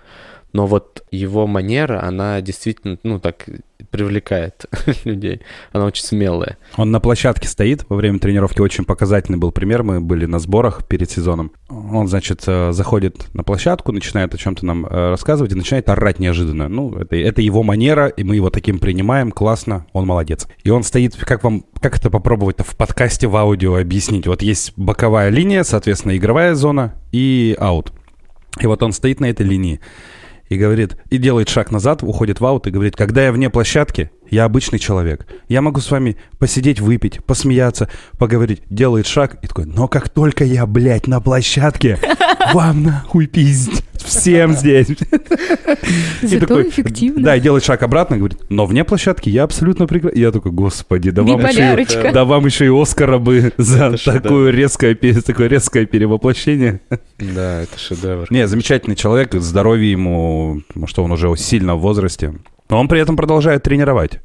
Но вот его манера, она действительно, ну, так привлекает *laughs* людей. Она очень смелая. Он на площадке стоит во время тренировки. Очень показательный был пример. Мы были на сборах перед сезоном. Он, значит, э, заходит на площадку, начинает о чем-то нам э, рассказывать и начинает орать неожиданно. Ну, это, это его манера, и мы его таким принимаем. Классно, он молодец. И он стоит, как вам, как это попробовать-то в подкасте в аудио объяснить? Вот есть боковая линия, соответственно, игровая зона и аут. И вот он стоит на этой линии и говорит, и делает шаг назад, уходит в аут и говорит, когда я вне площадки, Я обычный человек. Я могу с вами посидеть, выпить, посмеяться, поговорить. Делает шаг и такой, но как только я, блядь, на площадке, *laughs* вам нахуй пиздить. Всем здесь. *laughs* Зато эффективно. Да, и делает шаг обратно, говорит, но вне площадки я абсолютно прекрасен. Я такой, господи, да вам, еще, и- да вам еще и Оскара бы *laughs* за Это шедевр. такое резкое, такое резкое перевоплощение. Да, это шедевр. Не, замечательный человек, здоровье ему, потому что он уже сильно в возрасте. Но он при этом продолжает тренировать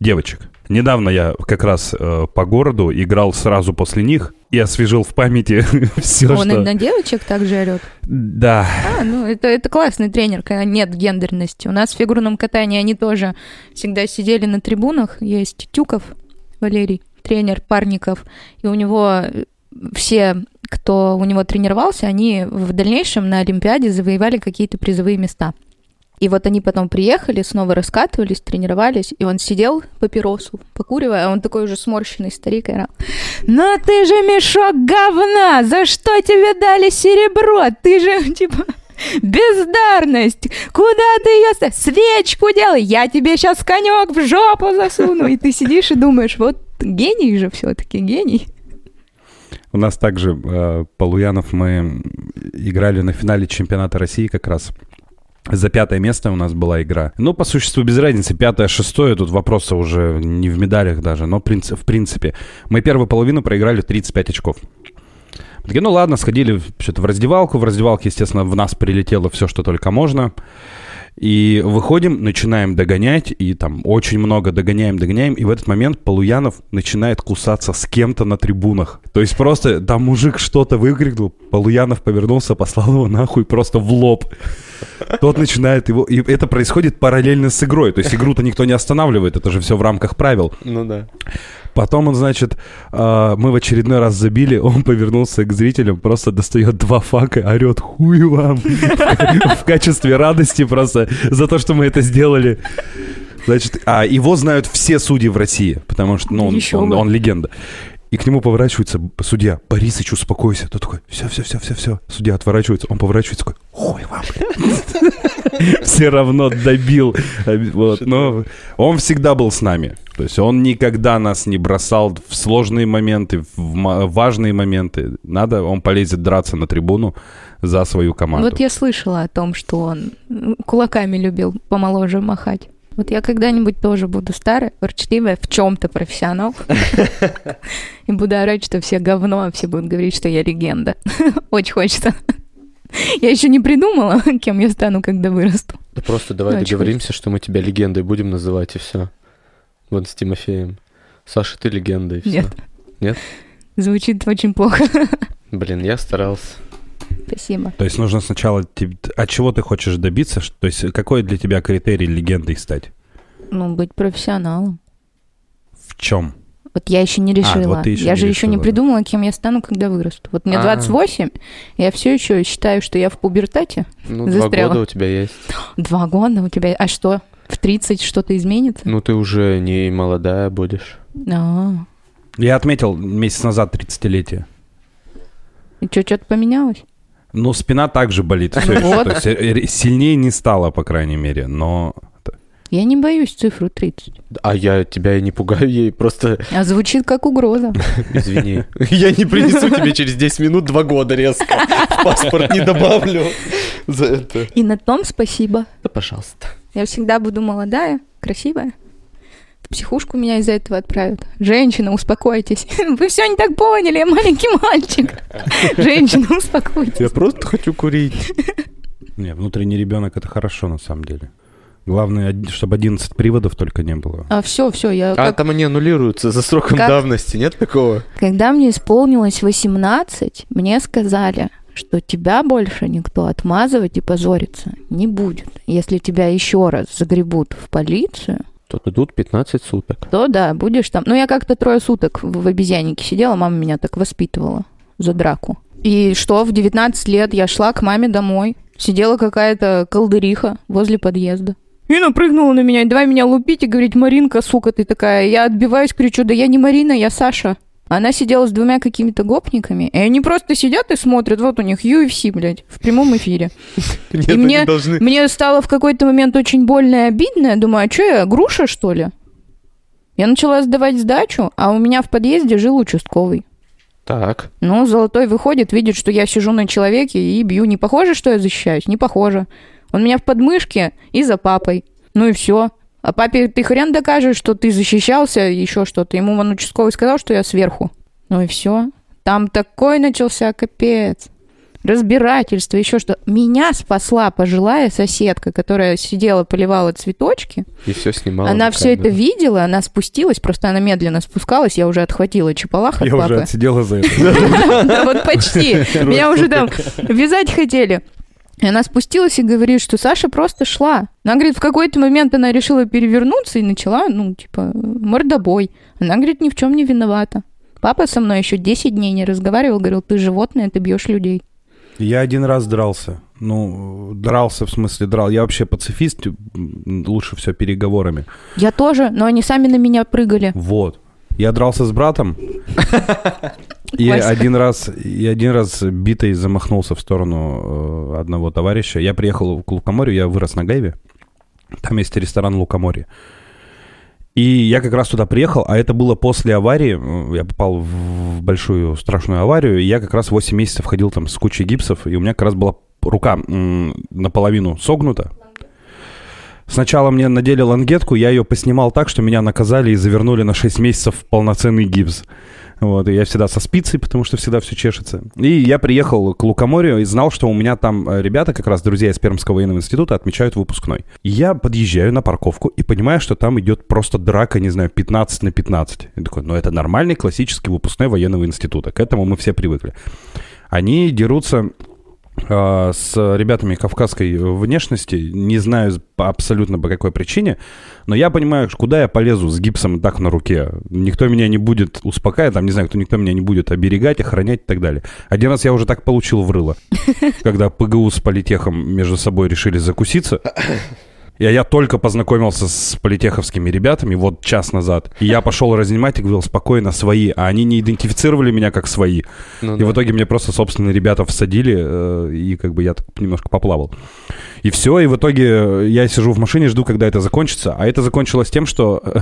девочек. Недавно я как раз э, по городу играл сразу после них и освежил в памяти *laughs* все, Он и что... на девочек также орет. Да, А, ну это, это классный тренер, когда нет гендерности. У нас в фигурном катании они тоже всегда сидели на трибунах. Есть Тюков Валерий, тренер парников, и у него э, все, кто у него тренировался, они в дальнейшем на Олимпиаде завоевали какие-то призовые места. И вот они потом приехали, снова раскатывались, тренировались, и он сидел папиросу, покуривая, а он такой уже сморщенный старик, и орал, «Ну ты же мешок говна! За что тебе дали серебро? Ты же, *laughs* типа, бездарность! Куда ты ее ставишь? Свечку делай! Я тебе сейчас конек в жопу засуну!» И ты сидишь и думаешь, вот гений же все таки гений. у нас также э, Полуянов мы играли на финале чемпионата России как раз. За пятое место у нас была игра. Ну, по существу, без разницы, пятое, шестое, тут вопросы уже не в медалях даже, но в принципе. Мы первую половину проиграли 35 очков. Мы Такие, ну ладно, сходили что-то в раздевалку. В раздевалке, естественно, в нас прилетело все, что только можно. И выходим, начинаем догонять, и там очень много догоняем, догоняем, и в этот момент Полуянов начинает кусаться с кем-то на трибунах. То есть просто там мужик что-то выкрикнул, Полуянов повернулся, послал его нахуй просто в лоб. Тот начинает его... И это происходит параллельно с игрой. То есть игру-то никто не останавливает, это же все в рамках правил. Ну да. Потом он, значит, а, мы в очередной раз забили, он повернулся к зрителям, просто достает два фака, орет «Хуй вам!» *laughs* в качестве радости просто за то, что мы это сделали. Значит, а его знают все судьи в России, потому что ну, он, он- он легенда. И к нему поворачивается судья. Борисыч, успокойся. Тот такой, все, все, все, все, все. Судья отворачивается, он поворачивается, такой, хуй вам, блядь». Все равно добил. Вот. Но он всегда был с нами. То есть он никогда нас не бросал в сложные моменты, в важные моменты. Надо, он полезет драться на трибуну за свою команду. Вот я слышала о том, что он кулаками любил помоложе махать. Вот я когда-нибудь тоже буду старая, ворчливая, в чем-то профессионал. *laughs* И буду орать, что все говно, а все будут говорить, что я легенда. *laughs* Очень хочется. Я еще не придумала, *laughs* кем я стану, когда вырасту. Да просто давай Очень договоримся, что мы тебя легендой будем называть, и все. Вот с Тимофеем. Саша, ты легенда, и все. Нет. Нет? Звучит очень плохо. Блин, я старался. Спасибо. То есть нужно сначала... От чего ты хочешь добиться? То есть какой для тебя критерий легендой стать? Ну, быть профессионалом. В чем? Вот я еще не решила. вот ты еще я не же еще не придумала, кем я стану, когда вырасту. Вот мне А. 28, я все еще считаю, что я в пубертате. Ну, два Застряла. года у тебя есть. *gasps* Два года у тебя. А что? В 30 что-то изменится? Ну, ты уже не молодая будешь. А, Я отметил месяц назад 30-летие. и что, что-то поменялось? Ну, спина также болит. Вот. Есть э, сильнее не стало, по крайней мере, но... Я не боюсь цифру 30. А я тебя и не пугаю ей, просто А звучит как угроза. *laughs* извини. *laughs* Я не принесу тебе через 10 минут два года резко. В паспорт не добавлю за это. И на том спасибо. Да, пожалуйста. Я всегда буду молодая, красивая. Психушку меня из-за этого отправят. Женщина, успокойтесь. *laughs* Вы все не так поняли, я маленький мальчик. *laughs* Женщина, успокойтесь. Я просто хочу курить. Не, внутренний ребенок это хорошо на самом деле. Главное, чтобы 11 приводов только не было. А все, все, я А как- там они аннулируются за сроком Как? давности, нет такого? Когда мне исполнилось 18, мне сказали, что тебя больше никто отмазывать и позориться не будет. Если тебя еще раз загребут в полицию, Тут идут 15 суток. то да, будешь там. Ну, я как-то трое суток в в обезьяннике сидела, мама меня так воспитывала за драку. И что, в 19 лет я шла к маме домой, сидела какая-то колдыриха возле подъезда. И напрыгнула на меня, давай меня лупить и говорить, Маринка, сука, ты такая. Я отбиваюсь, кричу, да я не Марина, я Саша. Она сидела с двумя какими-то гопниками, и они просто сидят и смотрят, вот у них UFC, блядь, в прямом эфире. *laughs* И мне-. Мне стало в какой-то момент очень больно и обидно. Я думаю, а что я, груша, что ли? Я начала сдавать сдачу, а у меня в подъезде жил участковый. Так. Ну, Золотой выходит, видит, что я сижу на человеке и бью. Не похоже, что я защищаюсь? Не похоже. Он меня в подмышке и за папой. Ну и все. А папе ты хрен докажешь, что ты защищался, еще что-то. Ему он участковый сказал, что я сверху. Ну и все. Там такой начался капец. Разбирательство, еще что. Меня спасла пожилая соседка, которая сидела, поливала цветочки. И все снимала. Она на все это видела, она спустилась, просто она медленно спускалась, я уже отхватила чапалах от Я папы. уже отсидела за это. *laughs* Да, вот почти. Меня уже там вязать хотели. И она спустилась и говорит, что Саша просто шла. Она говорит, в какой-то момент она решила перевернуться и начала, ну, типа, мордобой. Она говорит, ни в чем не виновата. Папа со мной еще 10 дней не разговаривал, говорил, ты животное, ты бьешь людей. Я один раз дрался. Ну, дрался, в смысле драл. Я вообще пацифист, лучше все переговорами. Я тоже, но они сами на меня прыгали. Вот. Я дрался с братом. И один раз, и один раз битой замахнулся в сторону э, одного товарища. Я приехал к Лукоморью, я вырос на Гайве. Там есть ресторан Лукоморье. И я как раз туда приехал, а это было после аварии. Я попал в большую страшную аварию, и я как раз 8 месяцев ходил там с кучей гипсов, и у меня как раз была рука наполовину согнута. Сначала мне надели лангетку, я ее поснимал так, что меня наказали и завернули на 6 месяцев в полноценный гипс. Вот, и я всегда со спицей, потому что всегда все чешется. И я приехал к Лукоморью и знал, что у меня там э, ребята, как раз друзья из Пермского военного института, отмечают выпускной. Я подъезжаю на парковку и понимаю, что там идет просто драка, не знаю, 15 на 15. Я такой, ну это нормальный классический выпускной военного института. К этому мы все привыкли. Они дерутся с ребятами кавказской внешности, не знаю абсолютно по какой причине, но я понимаю, куда я полезу с гипсом и так на руке. Никто меня не будет успокаивать, там, не знаю, кто никто меня не будет оберегать, охранять и так далее. Один раз я уже так получил в рыло, *laughs* когда ПГУ с политехом между собой решили закуситься. И я только познакомился с политеховскими ребятами вот час назад. И я пошел разнимать и говорил, спокойно, свои. А они не идентифицировали меня как свои. Ну И да. в итоге мне просто собственные ребята всадили, э, и как бы я так немножко поплавал. И все, и в итоге я сижу в машине, жду, когда это закончится. А это закончилось тем, что э,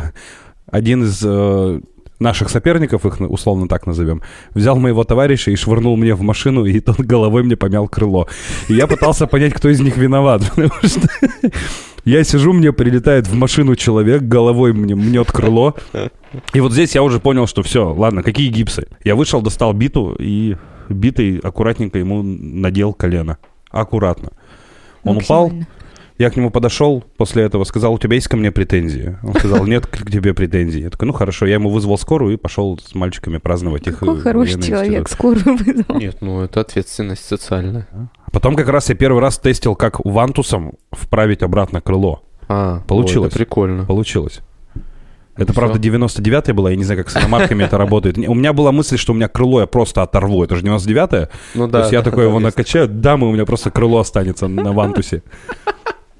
один из э, наших соперников, их условно так назовем, взял моего товарища и швырнул мне в машину, и тот головой мне помял крыло. И я пытался понять, кто из них виноват, *laughs* потому что я сижу, мне прилетает в машину человек, головой мне мнет крыло. И вот здесь я уже понял, что все, ладно, какие гипсы? Я вышел, достал биту и битой аккуратненько ему надел колено. Аккуратно. Он упал. Я к нему подошел после этого, сказал, у тебя есть ко мне претензии? Он сказал, нет к тебе претензий. Я такой, ну хорошо, я ему вызвал скорую и пошел с мальчиками праздновать их. Какой э, хороший человек, скорую вызвал. Нет, ну это ответственность социальная. Потом как раз я первый раз тестил, как вантусом вправить обратно крыло. А, Получилось. ой, это прикольно. Получилось. Это, Ну правда, всё. 99-я была, я не знаю, как с иномарками это работает. У меня была мысль, что у меня крыло я просто оторву. Это же 99-е. Ну То есть я да, такой да, его накачаю, дам, и у меня просто крыло останется на вантусе.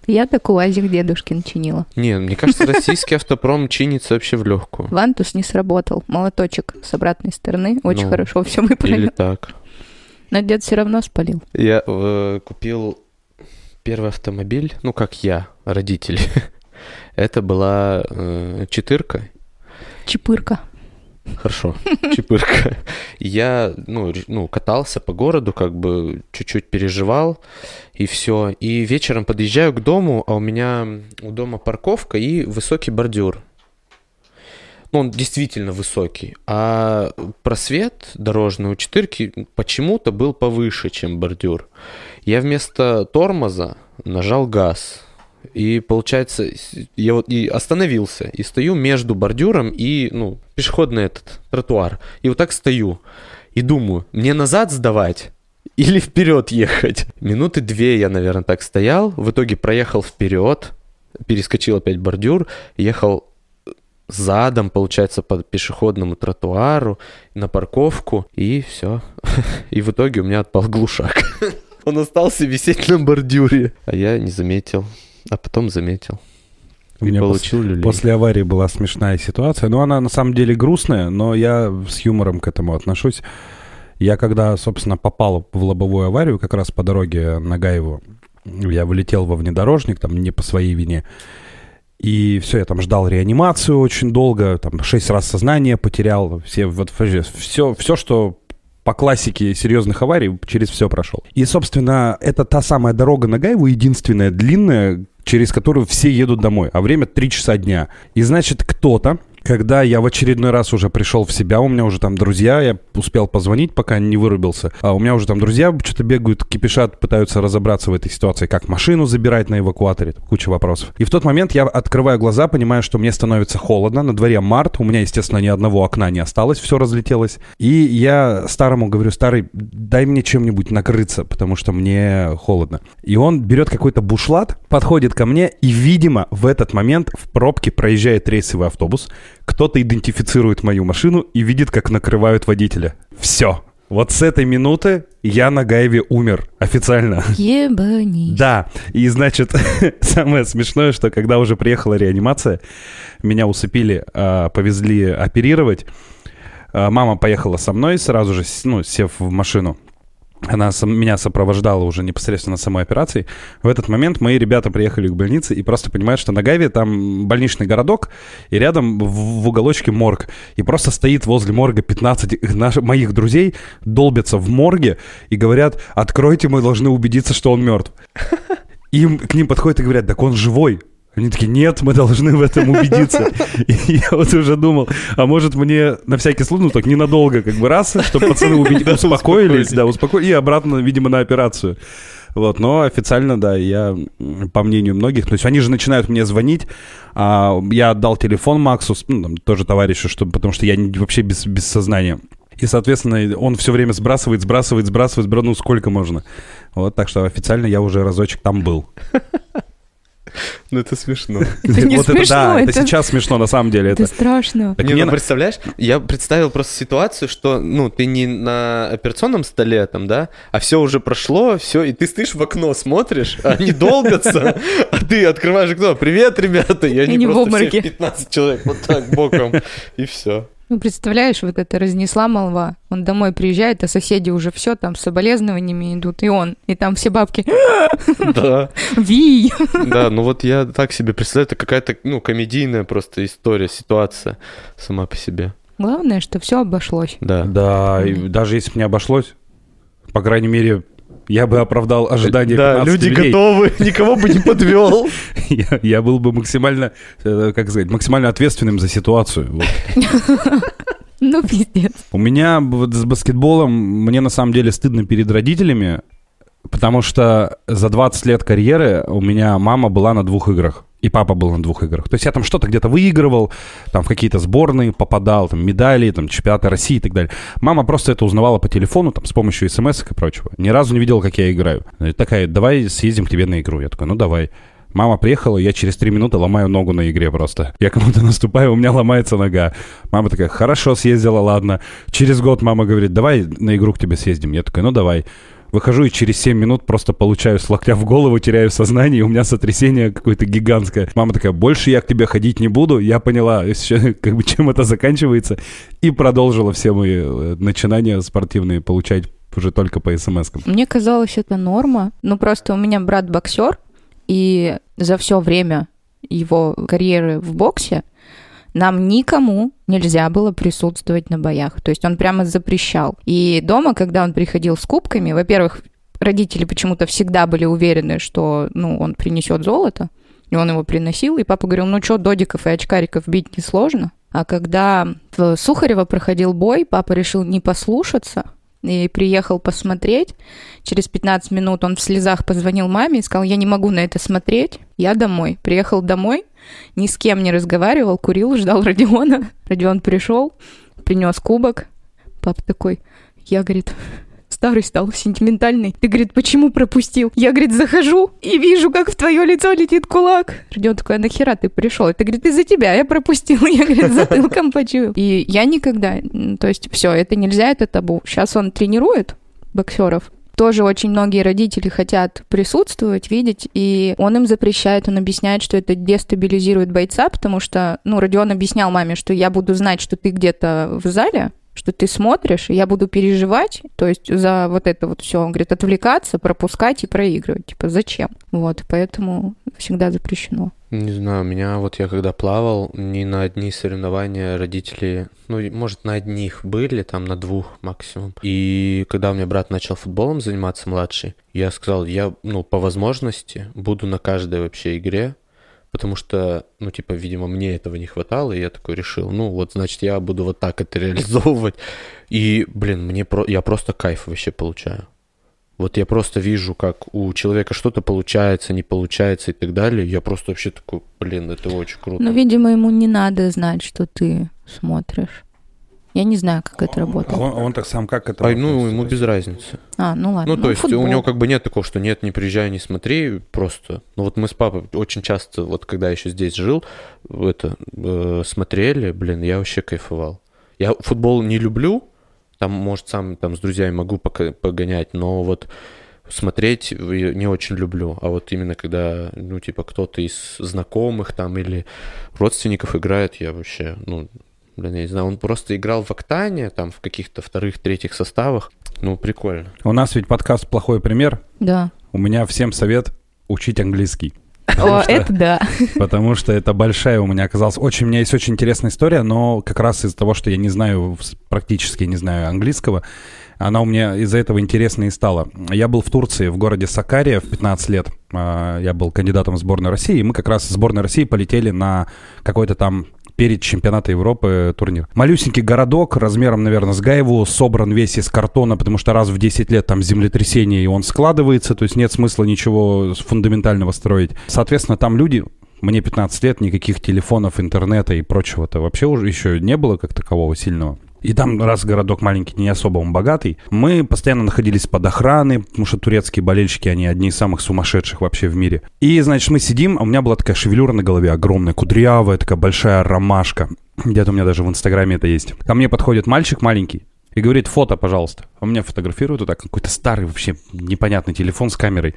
Я так УАЗик дедушкин чинила. Не, мне кажется, российский автопром чинится вообще в легкую. Вантус не сработал. Молоточек с обратной стороны. Очень Ну, хорошо все Или выправил. так. Но дед все равно спалил. Я э, купил первый автомобиль, ну как я, родители. *laughs* Это была э, четырка. Чепырка. Хорошо, *laughs* чепырка. Я, ну, ну, катался по городу, как бы чуть-чуть переживал, и все. И вечером подъезжаю к дому, а у меня у дома парковка и высокий бордюр. Ну, он действительно высокий. А просвет дорожный у четырки почему-то был повыше, чем бордюр. Я вместо тормоза нажал газ. И получается, я вот и остановился, и стою между бордюром и, ну, пешеходный этот тротуар. И вот так стою. И думаю, мне назад сдавать или вперед ехать? Минуты две я, наверное, так стоял. В итоге проехал вперед, перескочил опять бордюр, ехал задом, получается, по пешеходному тротуару на парковку, и все. *laughs* И в итоге у меня отпал глушак. *laughs* Он остался висеть на бордюре, а я не заметил. А потом заметил. У меня получил люлей. После аварии была смешная ситуация. Ну, она на самом деле грустная, но я с юмором к этому отношусь. Я когда, собственно, попал в лобовую аварию, как раз по дороге на Гаеву, я вылетел во внедорожник, там не по своей вине. И все, я там ждал реанимацию очень долго, там шесть раз сознание потерял, все, вот, все, все, что по классике серьезных аварий через все прошел. И, собственно, это та самая дорога на Гаеву, единственная длинная, через которую все едут домой, а время 3 часа дня. И, значит, кто-то когда я в очередной раз уже пришел в себя, у меня уже там друзья, я успел позвонить, пока не вырубился, а у меня уже там друзья что-то бегают, кипишат, пытаются разобраться в этой ситуации, как машину забирать на эвакуаторе, куча вопросов. И в тот момент я открываю глаза, понимаю, что мне становится холодно, на дворе март, у меня, естественно, ни одного окна не осталось, все разлетелось. И я старому говорю, старый, дай мне чем-нибудь накрыться, потому что мне холодно. И он берет какой-то бушлат, подходит ко мне, и, видимо, в этот момент в пробке проезжает рейсовый автобус, кто-то идентифицирует мою машину и видит, как накрывают водителя. Все. Вот с этой минуты я на Гаеве умер официально. Ебанись. Да, и значит, *laughs* самое смешное, что когда уже приехала реанимация, меня усыпили, а, повезли оперировать. А, мама поехала со мной сразу же, ну, сев в машину. Она меня сопровождала уже непосредственно на самой операции. В этот момент мои ребята приехали к больнице и просто понимают, что на Гаве там больничный городок, и рядом в, в уголочке морг. И просто стоит возле морга 15 наших, моих друзей, долбятся в морге и говорят, откройте, мы должны убедиться, что он мертв. *laughs* Им к ним подходят и говорят, так он живой. Они такие, нет, мы должны в этом убедиться. И я вот уже думал, а может мне на всякий случай, ну так ненадолго, как бы раз, чтобы пацаны успокоились, да, успокоились, и обратно, видимо, на операцию. Вот, но официально, да, я, по мнению многих, то есть они же начинают мне звонить, а я отдал телефон Максу, ну, там, тоже товарищу, чтобы, потому что я не, вообще без, без сознания. И, соответственно, он все время сбрасывает, сбрасывает, сбрасывает, сбрасывает, ну, сколько можно. Вот, так что официально я уже разочек там был. *laughs* Ну, это смешно. *laughs* Это не вот смешно, это, да, это это- сейчас смешно, на самом деле. Это Это, страшно. Так не, мне ну представляешь, я представил просто ситуацию, что, ну, ты не на операционном столе там, да, а все уже прошло, все, и ты стоишь в окно, смотришь, а они долбятся, *laughs* а ты открываешь окно, привет, ребята, и они Они в просто обмороке. все 15 человек вот так боком, и все. Ну, представляешь, вот это разнесла молва. Он домой приезжает, а соседи уже все там с соболезнованиями идут. И он. И там все бабки. *laughs* Да, Ви! да, ну вот я так себе представляю, это какая-то, ну, комедийная просто история, ситуация сама по себе, Главное, что все обошлось. да. Да, и даже если бы не обошлось, по крайней мере, я бы оправдал ожидания Да, 15 люди людей. готовы, *laughs* никого бы не подвел. *laughs* Я, я был бы максимально, э, как сказать, максимально ответственным за ситуацию. Вот. *laughs* Ну, пиздец. У меня вот с баскетболом, мне на самом деле стыдно перед родителями, потому что за 20 лет карьеры у меня мама была на двух играх. И папа был на двух играх. То есть я там что-то где-то выигрывал, там в какие-то сборные попадал, там медали, там чемпионаты России и так далее. Мама просто это узнавала по телефону, там с помощью смс и прочего. Ни разу не видела, как я играю. И такая, давай съездим к тебе на игру. Я такой, ну давай. Мама приехала, я через три минуты ломаю ногу на игре просто. Я кому-то *laughs* наступаю, у меня ломается нога. Мама такая, хорошо, съездила, ладно. Через год мама говорит, давай на игру к тебе съездим. Я такой, ну давай. Выхожу и через 7 минут просто получаю с локтя в голову, теряю сознание, и у меня сотрясение какое-то гигантское. Мама такая, больше я к тебе ходить не буду. Я поняла, *laughs* как бы, чем это заканчивается, и продолжила все мои э, начинания спортивные получать уже только по смс -кам. Мне казалось, это норма. Ну, просто у меня брат боксер, и за все время его карьеры в боксе нам никому нельзя было присутствовать на боях. То есть он прямо запрещал. И дома, когда он приходил с кубками, во-первых, родители почему-то всегда были уверены, что ну, он принесет золото, и он его приносил. И папа говорил, ну что, додиков и очкариков бить несложно. А когда в Сухарево проходил бой, папа решил не послушаться и приехал посмотреть. Через 15 минут он в слезах позвонил маме и сказал, я не могу на это смотреть, я домой. Приехал домой, ни с кем не разговаривал, курил, ждал Родиона. *laughs* Родион пришел, принес кубок. Папа такой, я, говорит, старый стал, сентиментальный. Ты, говорит, почему пропустил? Я, говорит, захожу и вижу, как в твое лицо летит кулак. Родион такой, а нахера ты пришел? Это, говорит, из-за тебя я пропустил. *laughs* Я, говорит, затылком почуял. И я никогда, то есть все, это нельзя, это табу. Сейчас он тренирует боксеров, тоже очень многие родители хотят присутствовать, видеть, и он им запрещает, он объясняет, что это дестабилизирует бойца, потому что, ну, Родион объяснял маме, что я буду знать, что ты где-то в зале, что ты смотришь, и я буду переживать, то есть за вот это вот все, он говорит, отвлекаться, пропускать и проигрывать, типа, зачем? Вот, поэтому всегда запрещено. Не знаю, у меня вот я когда плавал, ни на одни соревнования родители, ну, может, на одних были, там, на двух максимум. И когда у меня брат начал футболом заниматься младший, я сказал, я, ну, по возможности буду на каждой вообще игре, потому что, ну, типа, видимо, мне этого не хватало, и я такой решил, ну, вот, значит, я буду вот так это *laughs* реализовывать. И, блин, мне про... я просто кайф вообще получаю. Вот я просто вижу, как у человека что-то получается, не получается и так далее. Я просто вообще такой, блин, это очень круто. Ну, видимо, ему не надо знать, что ты смотришь. Я не знаю, как это работает. Он, он так сам как это... А, ну, ему без разницы. А, ну ладно. Ну, то Ну, есть футбол. у него как бы нет такого, что нет, не приезжай, не смотри, просто. Ну, вот мы с папой очень часто, вот когда я еще здесь жил, это, э, смотрели, блин, я вообще кайфовал. Я футбол не люблю, там, может, сам там с друзьями могу пока- погонять, но вот смотреть не очень люблю. А вот именно когда, ну, типа, кто-то из знакомых там или родственников играет, я вообще, ну, блин, я не знаю, он просто играл в Октане, там, в каких-то вторых, третьих составах. Ну, прикольно. У нас ведь подкаст «Плохой пример». Да. У меня всем совет учить английский. О, это да. *laughs* Потому что это большая у меня оказалась. Очень, у меня есть очень интересная история, но как раз из-за того, что я не знаю, практически не знаю английского, она у меня из-за этого интересной и стала. Я был в Турции, в городе Сакария в 15 лет. А, Я был кандидатом в сборную России, и мы как раз с сборной России полетели на какой-то там перед чемпионата Европы турнир. Малюсенький городок, размером, наверное, с Гаеву, собран весь из картона, потому что раз в 10 лет там землетрясение, и он складывается, то есть нет смысла ничего фундаментального строить. Соответственно, там люди, мне 15 лет, никаких телефонов, интернета и прочего-то вообще уже еще не было как такового сильного. И там, раз городок маленький, не особо он богатый, мы постоянно находились под охраной, потому что турецкие болельщики, они одни из самых сумасшедших вообще в мире. И, значит, мы сидим, а у меня была такая шевелюра на голове, огромная, кудрявая, такая большая ромашка. Где-то у меня даже в Инстаграме это есть. Ко мне подходит мальчик маленький и говорит, фото, пожалуйста. Он меня фотографирует, вот так, какой-то старый вообще непонятный телефон с камерой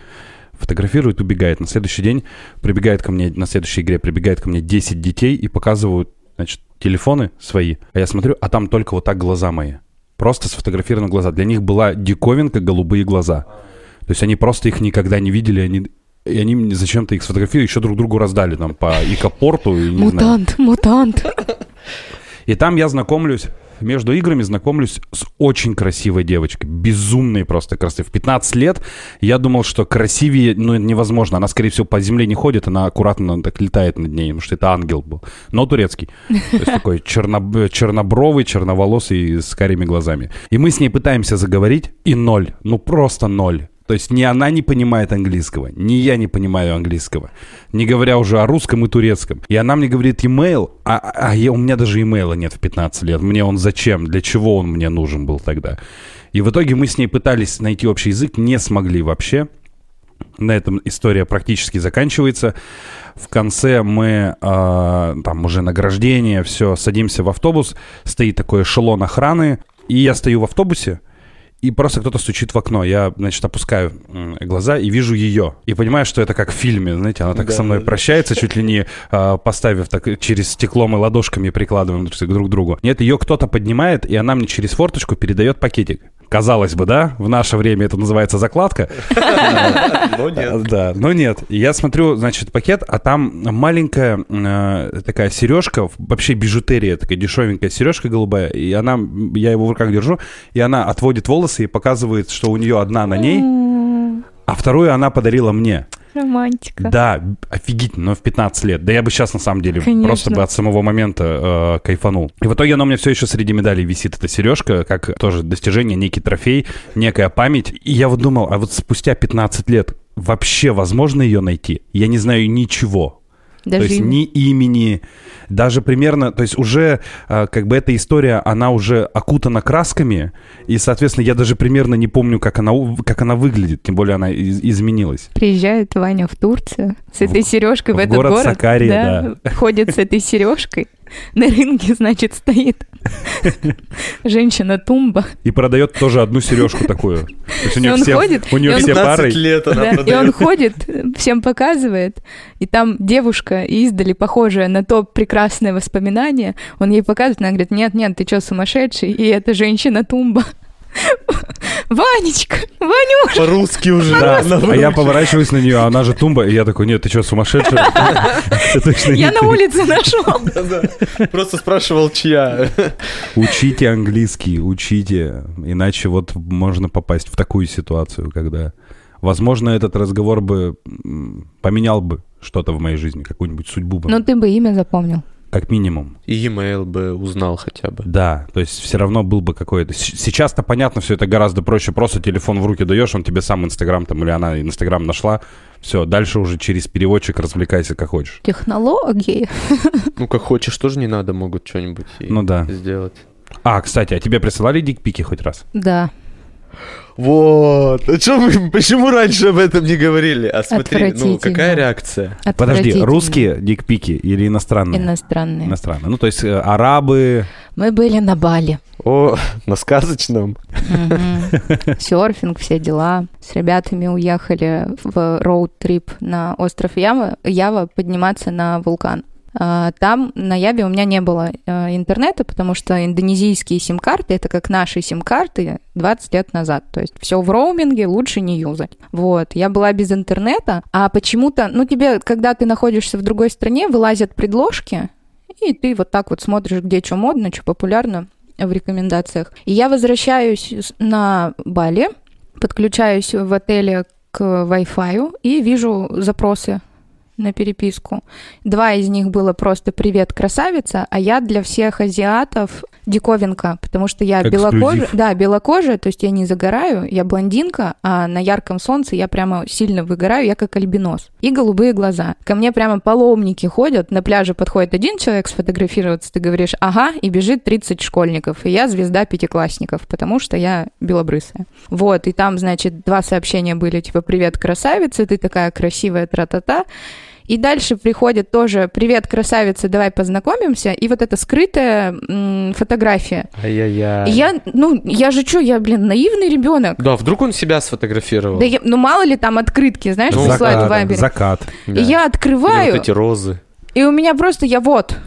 фотографирует, убегает. На следующий день прибегает ко мне, на следующей игре прибегает ко мне 10 детей и показывают, значит, телефоны свои. А я смотрю, а там только вот так глаза мои. Просто сфотографированы глаза. Для них была диковинка голубые глаза. То есть они просто их никогда не видели, они... И они мне зачем-то их сфотографировали, еще друг другу раздали там по икопорту. И, не знаю. Мутант, мутант. И там я знакомлюсь, между играми знакомлюсь с очень красивой девочкой. Безумной просто красоты. В 15 лет я думал, что красивее, ну, невозможно. Она, скорее всего, по земле не ходит, она аккуратно так летает над ней, потому что это ангел был. Но турецкий. То есть такой *laughs* черно- чернобровый, черноволосый, с карими глазами. И мы с ней пытаемся заговорить, и ноль. Ну, просто ноль. То есть ни она не понимает английского, ни я не понимаю английского. Не говоря уже о русском и турецком. И она мне говорит имейл, а, а я, у меня даже имейла нет в 15 лет. Мне он зачем? Для чего он мне нужен был тогда? И в итоге мы с ней пытались найти общий язык, не смогли вообще. На этом история практически заканчивается. В конце мы, э, там уже награждение, все, садимся в автобус, стоит такой эшелон охраны, и я стою в автобусе, и просто кто-то стучит в окно. Я, значит, опускаю глаза и вижу ее. И понимаю, что это как в фильме, знаете, она так Да, со мной да, да. прощается, чуть ли не а, поставив так через стекло мы ладошками прикладываем друг к другу. Нет, ее кто-то поднимает, и она мне через форточку передает пакетик. Казалось бы, да, в наше время это называется закладка. *laughs* Но нет. Да, но нет. Я смотрю, значит, пакет, а там маленькая э, такая сережка, вообще бижутерия, такая дешевенькая сережка голубая, и она, я его в руках держу, и она отводит волосы и показывает, что у нее одна на ней, а вторую она подарила мне. Романтика. Да, офигительно, но в 15 лет. Да я бы сейчас, на самом деле, Конечно. просто бы от самого момента э, кайфанул. И в итоге она у меня все еще среди медалей висит, эта сережка, как тоже достижение, некий трофей, некая память. И я вот думал, а вот спустя 15 лет вообще возможно ее найти? Я не знаю ничего. Даже то есть ни имени, даже примерно, то есть уже э, как бы эта история, она уже окутана красками, и, соответственно, я даже примерно не помню, как она, как она выглядит, тем более она из- изменилась. Приезжает Ваня в Турцию с этой В- сережкой в, в этот город город. Сакария, Ходит с этой сережкой. На рынке, значит, стоит женщина-тумба. И продает тоже одну сережку такую. То есть у нее он все, ходит, у нее все 15 пары. лет она Да, И он ходит, всем показывает, и там девушка издали, похожая на то прекрасное воспоминание, он ей показывает, она говорит, нет-нет, ты что, сумасшедший? И это женщина-тумба. Ванечка, Ванюш. По-русски уже. Да, а я поворачиваюсь на нее, а она же тумба, и я такой, нет, ты что, сумасшедший? *laughs* Я на улице нашел. *laughs* Просто спрашивал, чья. Учите английский, учите, иначе вот можно попасть в такую ситуацию, когда, возможно, этот разговор бы поменял бы что-то в моей жизни, какую-нибудь судьбу бы. Ну, ты бы имя запомнил. Как минимум. И e-mail бы узнал хотя бы. Да, то есть все равно был бы какой-то... Сейчас-то понятно, все это гораздо проще. Просто телефон в руки даешь, он тебе сам Инстаграм там, или она Инстаграм нашла. Все, дальше уже через переводчик развлекайся как хочешь. Технологии. *laughs* Ну, как хочешь, тоже не надо, могут что-нибудь ну, да. сделать. А, кстати, а тебе присылали дикпики хоть раз? Да. Вот. А что вы, *laughs* почему раньше об этом не говорили? А смотри, ну какая реакция? Подожди, русские дикпики или иностранные? Иностранные. Иностранные. Ну, то есть э, арабы... Мы были на Бали. О, *laughs* на сказочном. *laughs* Серфинг, все дела. С ребятами уехали в роуд-трип на остров Ява, Ява подниматься на вулкан. А, там на Яве у меня не было э, интернета, потому что индонезийские сим-карты это как наши сим-карты 20 лет назад. То есть все в роуминге лучше не юзать. Вот. Я была без интернета, а почему-то, ну тебе, когда ты находишься в другой стране, вылазят предложки, и ты вот так вот смотришь, где что модно, что популярно в рекомендациях. И я возвращаюсь на Бали, подключаюсь в отеле к Wi-Fi и вижу запросы на переписку. Два из них было просто «Привет, красавица», а я для всех азиатов диковинка, потому что я белокожая. Да, белокожая, то есть я не загораю, я блондинка, а на ярком солнце я прямо сильно выгораю, я как альбинос. И голубые глаза. Ко мне прямо паломники ходят, на пляже подходит один человек сфотографироваться, ты говоришь «ага», и бежит 30 школьников, и я звезда пятиклассников, потому что я белобрысая. Вот, и там, значит, два сообщения были, типа «Привет, красавица, ты такая красивая, тра-та-та». И дальше приходит тоже «Привет, красавица, давай познакомимся». И вот эта скрытая м, фотография. Ай-яй-яй. Я, ну, я же что, я, блин, наивный ребенок. Да, вдруг он себя сфотографировал. Да, я, ну, мало ли там открытки, знаешь, ну, присылают закат, в Вайбере. Закат. Да. И я открываю. И вот эти розы. И у меня просто, я вот,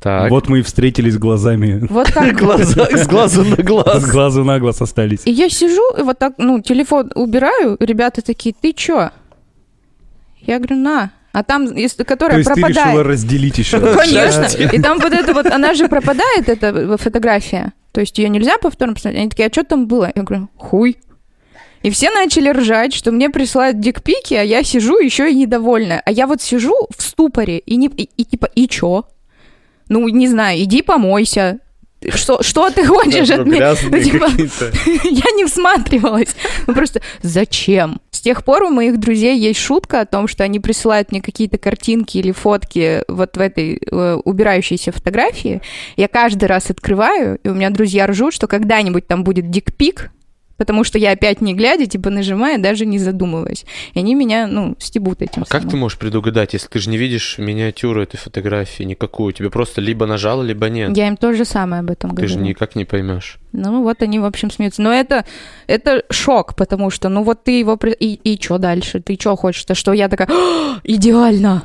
так. Вот мы и встретились глазами. Вот так. *laughs* Глаза, с глазу на глаз. С глазу на глаз остались. И я сижу, и вот так, ну, телефон убираю, ребята такие, ты чё? Я говорю, на, а там, которая То есть пропадает. ты решила разделить еще? *laughs* Конечно. И там вот это вот, она же пропадает, эта фотография. То есть ее нельзя повторно посмотреть. Они такие, а что там было? Я говорю, хуй. И все начали ржать, что мне присылают дикпики, а я сижу еще и недовольная. А я вот сижу в ступоре и, не, и, и типа, и чё? Ну, не знаю, иди помойся, что, что ты хочешь от меня? Ну, типа, *laughs* я не всматривалась. Ну, просто зачем? С тех пор у моих друзей есть шутка о том, что они присылают мне какие-то картинки или фотки вот в этой э, убирающейся фотографии. Я каждый раз открываю, и у меня друзья ржут, что когда-нибудь там будет дикпик, потому что я опять не глядя, типа нажимая, даже не задумываясь. И они меня, ну, стебут этим. А самым. как ты можешь предугадать, если ты же не видишь миниатюру этой фотографии никакую? Тебе просто либо нажала, либо нет. Я им то же самое об этом ты говорю. Ты же никак не поймешь. Ну, вот они, в общем, смеются. Но это, это шок, потому что, ну, вот ты его... И, и что дальше? Ты что хочешь-то? Что я такая, идеально!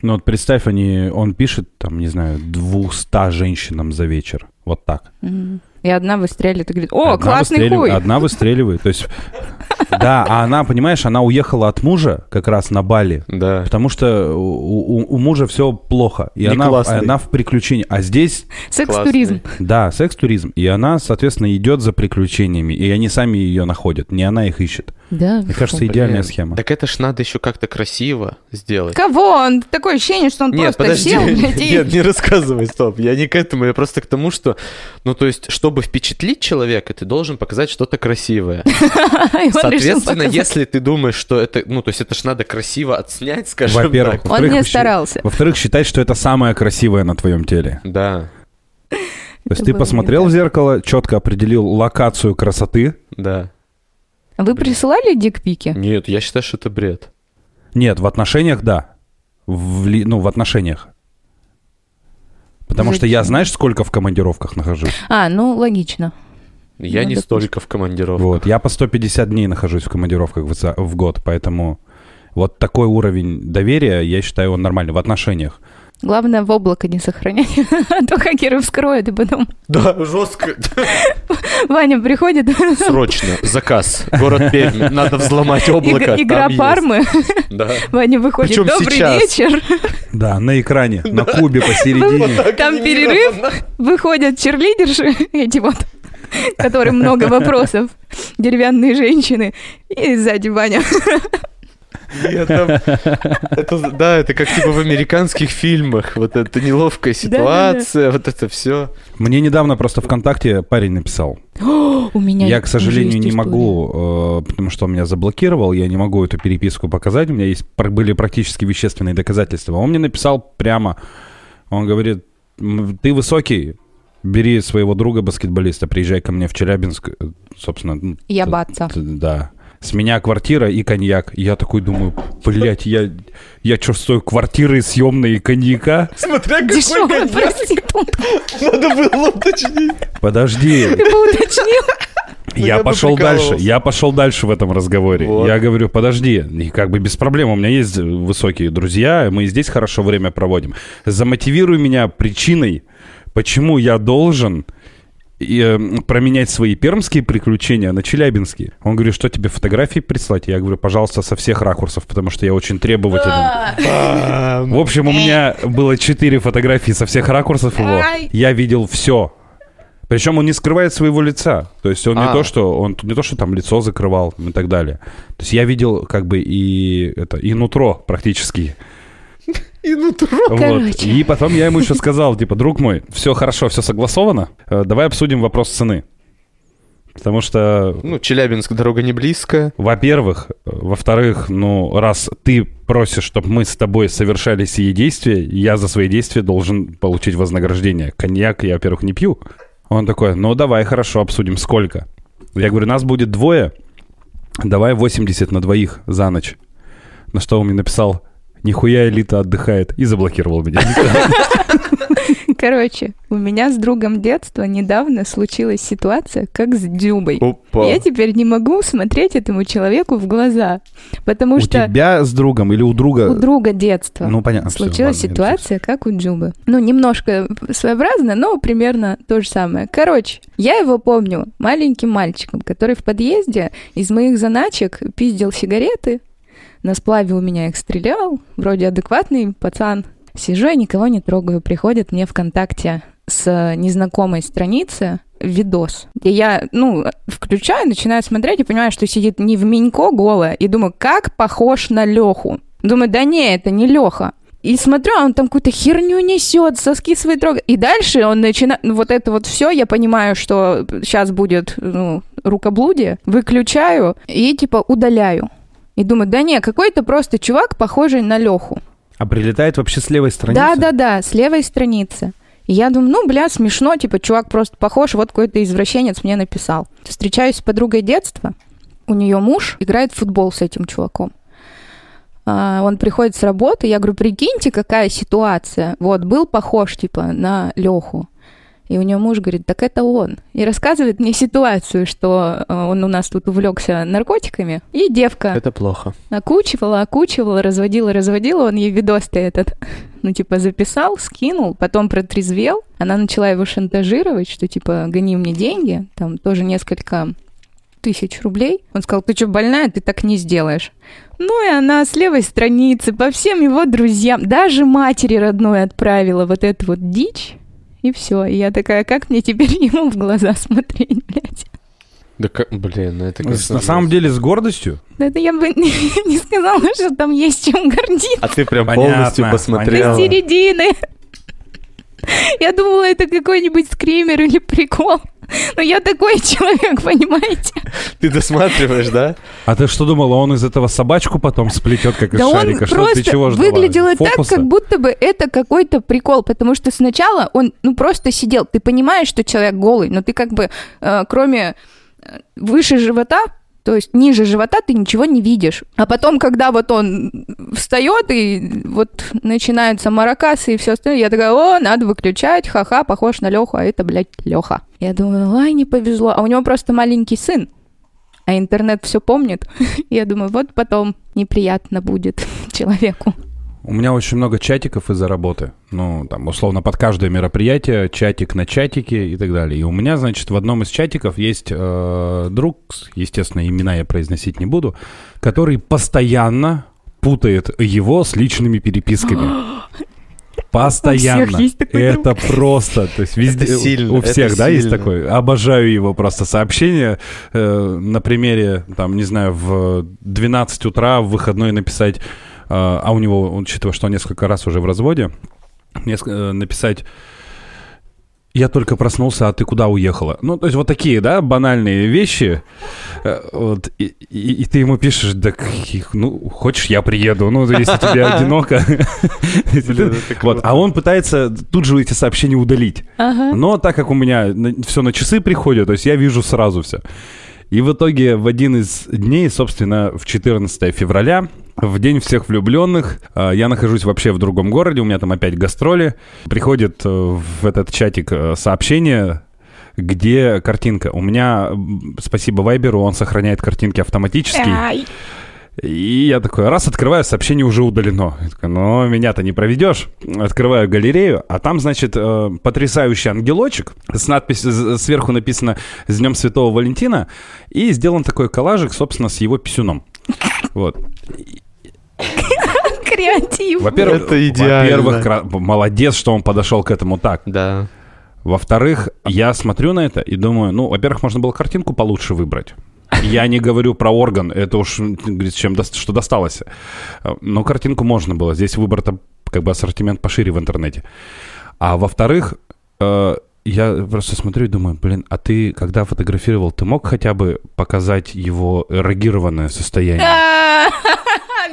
Ну, вот представь, они, он пишет, там, не знаю, двухста женщинам за вечер. Вот так. Mm-hmm. И одна выстреливает и говорит, о, одна классный хуй. Одна выстреливает. То есть, *laughs* да, а она, понимаешь, она уехала от мужа как раз на Бали. Да. Потому что у, у, у мужа все плохо. И она, она в приключении. А здесь... Секс-туризм. Да, секс-туризм. И она, соответственно, идет за приключениями. И они сами ее находят. Не она их ищет. Да. Мне кажется, идеальная схема. Так это ж надо еще как-то красиво сделать. Кого? Он такое ощущение, что он Нет, просто подожди. сел, блядь, *laughs* и... Нет, не рассказывай, стоп. Я не к этому, я просто к тому, что, ну, то есть, чтобы впечатлить человека, ты должен показать что-то красивое. *laughs* Соответственно, если ты думаешь, что это, ну, то есть, это ж надо красиво отснять, скажем Во-первых. так. Он не старался. Во-вторых, считать, что это самое красивое на твоем теле. Да. То есть ты посмотрел в зеркало, четко определил локацию красоты. Да. Вы присылали дикпики? Нет, я считаю, что это бред. Нет, в отношениях да. В, ну, в отношениях. Потому Зачем? что я, знаешь, сколько в командировках нахожусь? А, ну, логично. Я ну, не столько в командировках. Вот, я по 150 дней нахожусь в командировках в, в год, поэтому вот такой уровень доверия, я считаю, он нормальный в отношениях. Главное в облако не сохранять, *laughs* а то хакеры вскроют и потом... Да, жестко. *laughs* Ваня приходит... Срочно, заказ. Город Пермь, надо взломать облако. Игра Пармы. Да. Ваня выходит, Причем добрый сейчас. вечер. Да, на экране, на кубе посередине. Там перерыв, выходят черлидерши, эти вот, которым много вопросов, деревянные женщины, и сзади Ваня. Это, да, это как типа в американских фильмах. Вот эта неловкая ситуация, вот это все. Мне недавно просто ВКонтакте парень написал. *gasps* У меня Я, к сожалению, не могу, э, потому что он меня заблокировал, я не могу эту переписку показать. У меня есть пр- были практически вещественные доказательства. Он мне написал прямо, он говорит, «М, ты высокий, бери своего друга баскетболиста, приезжай ко мне в Челябинск, э, собственно. ну, Я баца. Да. С меня квартира и коньяк. Я такой думаю, блядь, я, я что, стою квартиры съемной и коньяка? Смотря Дешевая проститутка. надо было уточнить. Подожди, Ты бы уточнил. Ну, я пошел дальше, я пошел дальше в этом разговоре. Вот. Я говорю, подожди, и как бы без проблем, у меня есть высокие друзья, мы здесь хорошо время проводим. Замотивируй меня причиной, почему я должен и, э, променять свои пермские приключения на челябинские. Он говорит, что тебе фотографии прислать? Я говорю, пожалуйста, со всех ракурсов, потому что я очень требователен. В общем, у меня было четыре фотографии со всех ракурсов его. Я видел все. Причем он не скрывает своего лица. То есть он не А. то, что он не то, что там лицо закрывал и так далее. То есть я видел как бы и это и нутро практически. И нутро. Вот. И потом я ему еще сказал, типа, друг мой, все хорошо, все согласовано. Э, Давай обсудим вопрос цены. Потому что Ну, Челябинск, дорога не близкая. во-первых, во-вторых, ну, раз ты просишь, чтобы мы с тобой совершали сие действия, я за свои действия должен получить вознаграждение. Коньяк я, во-первых, не пью. Он такой, ну, давай, хорошо, обсудим, сколько. Я говорю, нас будет двое, давай 80 на двоих за ночь. На что он мне написал, нихуя элита отдыхает, и заблокировал меня. Короче, у меня с другом детства недавно случилась ситуация, как с Дзюбой. Опа. Я теперь не могу смотреть этому человеку в глаза, потому У что тебя с другом или у друга? у друга детства Ну, понятно. случилась ладно, ситуация, как у Дзюбы. Ну, немножко своеобразно, но примерно то же самое. Короче, я его помню маленьким мальчиком, который в подъезде из моих заначек пиздил сигареты, на сплаве у меня их стрелял, вроде адекватный пацан. Сижу, я никого не трогаю, приходит мне ВКонтакте с незнакомой страницы видос, где я, ну, включаю, начинаю смотреть и понимаю, что сидит не в Минько голая, и думаю, как похож на Леху. Думаю, да не, это не Леха. И смотрю, а он там какую-то херню несет, соски свои трогает. И дальше он начинает... ну, Вот это вот все, я понимаю, что сейчас будет ну, рукоблудие. Выключаю и типа удаляю. И думаю, да не, какой-то просто чувак, похожий на Леху. А прилетает вообще с левой страницы? Да, да, да, с левой страницы. И я думаю, ну, бля, смешно, типа, чувак просто похож, вот какой-то извращенец мне написал. Встречаюсь с подругой детства, у нее муж играет в футбол с этим чуваком. А, он приходит с работы, я говорю, прикиньте, какая ситуация. Вот, был похож, типа, на Леху. И у нее муж говорит, так это он. И рассказывает мне ситуацию, что э, он у нас тут увлекся наркотиками. И девка Это плохо. окучивала, окучивала, разводила, разводила, он ей видос-то этот, *laughs* ну, типа, записал, скинул, потом протрезвел, она начала его шантажировать, что, типа, гони мне деньги, там тоже несколько тысяч рублей. Он сказал, ты что, больная, ты так не сделаешь. Ну и она с левой страницы по всем его друзьям, даже матери родной отправила вот эту вот дичь. И все. И я такая, как мне теперь *laughs* ему в глаза смотреть, блядь? Да как, блин, ну это конечно, На самом деле с гордостью. Да это я бы *laughs* не сказала, что там есть чем гордиться. А ты прям Понятно, полностью До посмотрела. середины. *laughs* Я думала, это какой-нибудь скример или прикол. Но я такой *laughs* человек, понимаете? Ты досматриваешь, да? А ты что думала, он из этого собачку потом сплетет, как из Да он шарика? Что просто ты чего ждала? выглядело так, Фокуса? как будто бы это какой-то прикол, потому что сначала он, ну, просто сидел. Ты понимаешь, что человек голый, но ты как бы, э, кроме э, выше живота, то есть ниже живота ты ничего не видишь. А потом, когда вот он встает и вот начинаются маракасы и все остальное, я такая, о, надо выключать, ха-ха, похож на Леху, а это, блядь, Леха. Я думаю, ай, не повезло. А у него просто маленький сын, а интернет все помнит. *laughs* Я думаю, вот потом неприятно будет человеку. У меня очень много чатиков из-за работы. Ну, там, условно, под каждое мероприятие чатик на чатике и так далее. И у меня, значит, в одном из чатиков есть э, друг, естественно, имена я произносить не буду, который постоянно путает его с личными переписками. *gasps* Постоянно. У всех есть такой это друг. просто, то есть везде, Это сильно, у всех, это да, есть сильно. такой. Обожаю его просто сообщение э, на примере, там, не знаю, в 12 утра в выходной написать, а у него, учитывая, что он несколько раз уже в разводе, э, написать я только проснулся, а ты куда уехала? Ну, то есть вот такие, да, банальные вещи. Э, Вот, и, и- и ты ему пишешь, да, ну, хочешь, я приеду, ну, если тебе одиноко. *laughs* Вот, а он пытается тут же эти сообщения удалить. Но так как у меня все на часы приходит, то есть я вижу сразу все. И в итоге в один из дней, собственно, в 14 февраля, в день всех влюбленных, э, я нахожусь вообще в другом городе, у меня там опять гастроли. Приходит э, в этот чатик э, сообщение, где картинка. У меня, спасибо Вайберу, он сохраняет картинки автоматически. Ай. И я такой, раз открываю, сообщение уже удалено. Я такой, ну, меня-то не проведешь. Открываю галерею, а там, значит, э, потрясающий ангелочек. С надписью з- сверху написано «С Днем Святого Валентина». И сделан такой коллажик, собственно, с его писюном. Вот. Креатив. Во-первых, Это идеально. во-первых, кра- молодец, что он подошел к этому так. Да. Во-вторых, я смотрю на это и думаю, ну, во-первых, можно было картинку получше выбрать. Я не говорю про орган, это уж, говорит, чем что досталось. Но картинку можно было. Здесь выбор-то как бы ассортимент пошире в интернете. А во-вторых, э, я просто смотрю и думаю, блин, а ты, когда фотографировал, ты мог хотя бы показать его эрогированное состояние?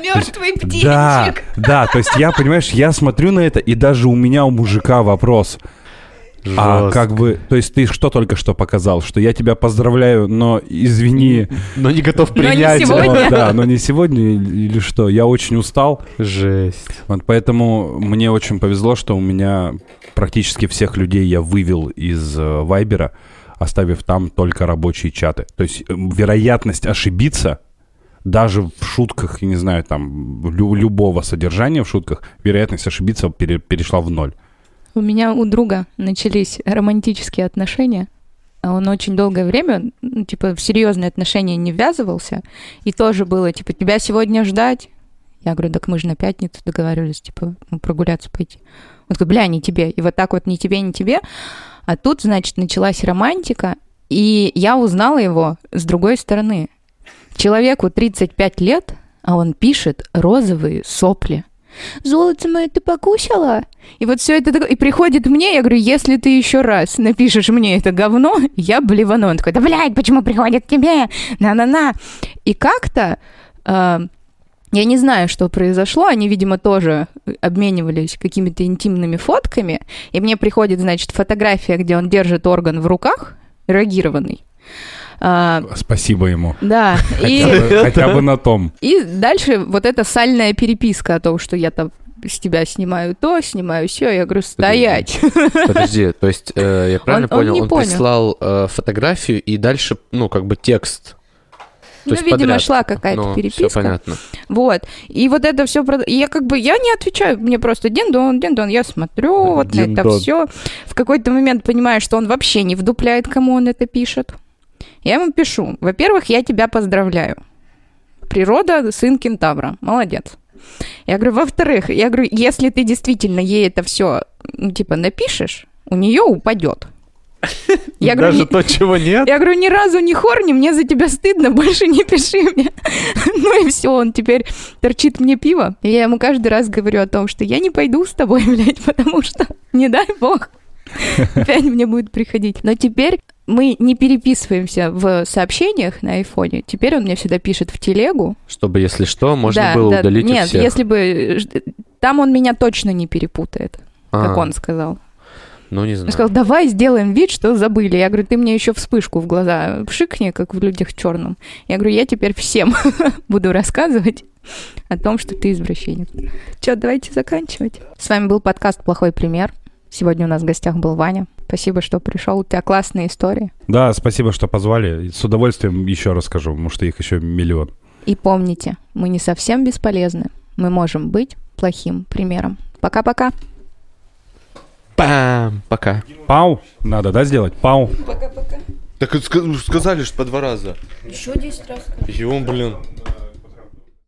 Мертвый Да, птичек. да, то есть я, понимаешь, я смотрю на это, и даже у меня, у мужика вопрос. А Жестко. как бы, то есть ты что только что показал, что я тебя поздравляю, но извини. Но не готов Но не принять. сегодня. но- да, но не сегодня или что? Я очень устал, Жесть. вот поэтому мне очень повезло, что у меня практически всех людей я вывел из э, Вайбера, оставив там только рабочие чаты. То есть э, вероятность ошибиться даже в шутках, я не знаю, там лю- любого содержания в шутках, вероятность ошибиться пере- перешла в ноль. У меня у друга начались романтические отношения. Он очень долгое время, ну, типа, в серьезные отношения не ввязывался. И тоже было, типа, тебя сегодня ждать? Я говорю, так мы же на пятницу договаривались, типа, ну, прогуляться пойти. Он такой, бля, не тебе. И вот так вот ни тебе, ни тебе. А тут, значит, началась романтика, и я узнала его с другой стороны. Человеку 35 лет, а он пишет розовые сопли. Золото мое ты покусала? И вот все это такое- и приходит мне, я говорю, если ты еще раз напишешь мне это говно, я блевану. Он такой, да блядь, почему приходит к тебе? На-на-на. И как-то э, я не знаю, что произошло. Они, видимо, тоже обменивались какими-то интимными фотками. И мне приходит, значит, фотография, где он держит орган в руках, эрогированный. А, Спасибо ему. да, и... *laughs* Хотя бы, на том. И дальше вот эта сальная переписка о том, что я там с тебя снимаю то, снимаю все. Я говорю, стоять. Подожди, то есть э, я правильно Он- он понял, не он понял. прислал э, фотографию и дальше, ну, как бы текст. То Ну, видимо, подряд. шла какая-то Ну, переписка. Все понятно. Вот. И вот это все... Я как бы, я не отвечаю, мне просто дин-дон, дин-дон, я смотрю вот на это все. В какой-то момент понимаю, что он вообще не вдупляет, кому он это пишет. Я ему пишу. Во-первых, я тебя поздравляю. Природа, сын кентавра. Молодец. Я говорю, во-вторых, я говорю, если ты действительно ей это все, ну, типа, напишешь, у нее упадет. Я говорю, Даже не- то, чего нет. я говорю, ни разу не хорни, мне за тебя стыдно, больше не пиши мне. *laughs* Ну и все, он теперь торчит мне пиво. И я ему каждый раз говорю о том, что я не пойду с тобой, *laughs* блядь, потому что, не дай бог, *laughs* опять мне будет приходить. Но теперь мы не переписываемся в сообщениях на айфоне. Теперь он мне всегда пишет в телегу. Чтобы, если что, можно Да, было да, удалить у Нет, всех. если бы... Там он меня точно не перепутает, как А, он сказал. Ну, не Он знаю. сказал, давай сделаем вид, что забыли. Я говорю, ты мне еще вспышку в глаза пшикни, как в людях черном. Я говорю, я теперь всем *laughs* буду рассказывать о том, что ты извращенец. Че, давайте заканчивать. С вами был подкаст «Плохой пример». Сегодня у нас в гостях был Ваня. Спасибо, что пришел. У тебя классные истории. Да, спасибо, что позвали. С удовольствием еще расскажу, потому что их еще миллион. И помните, мы не совсем бесполезны. Мы можем быть плохим примером. Пока-пока. Пам! Пока. Пау. Надо, да, сделать? Пау. Пока-пока. Так сказали, что по два раза. Еще 10 раз. Ё, блин.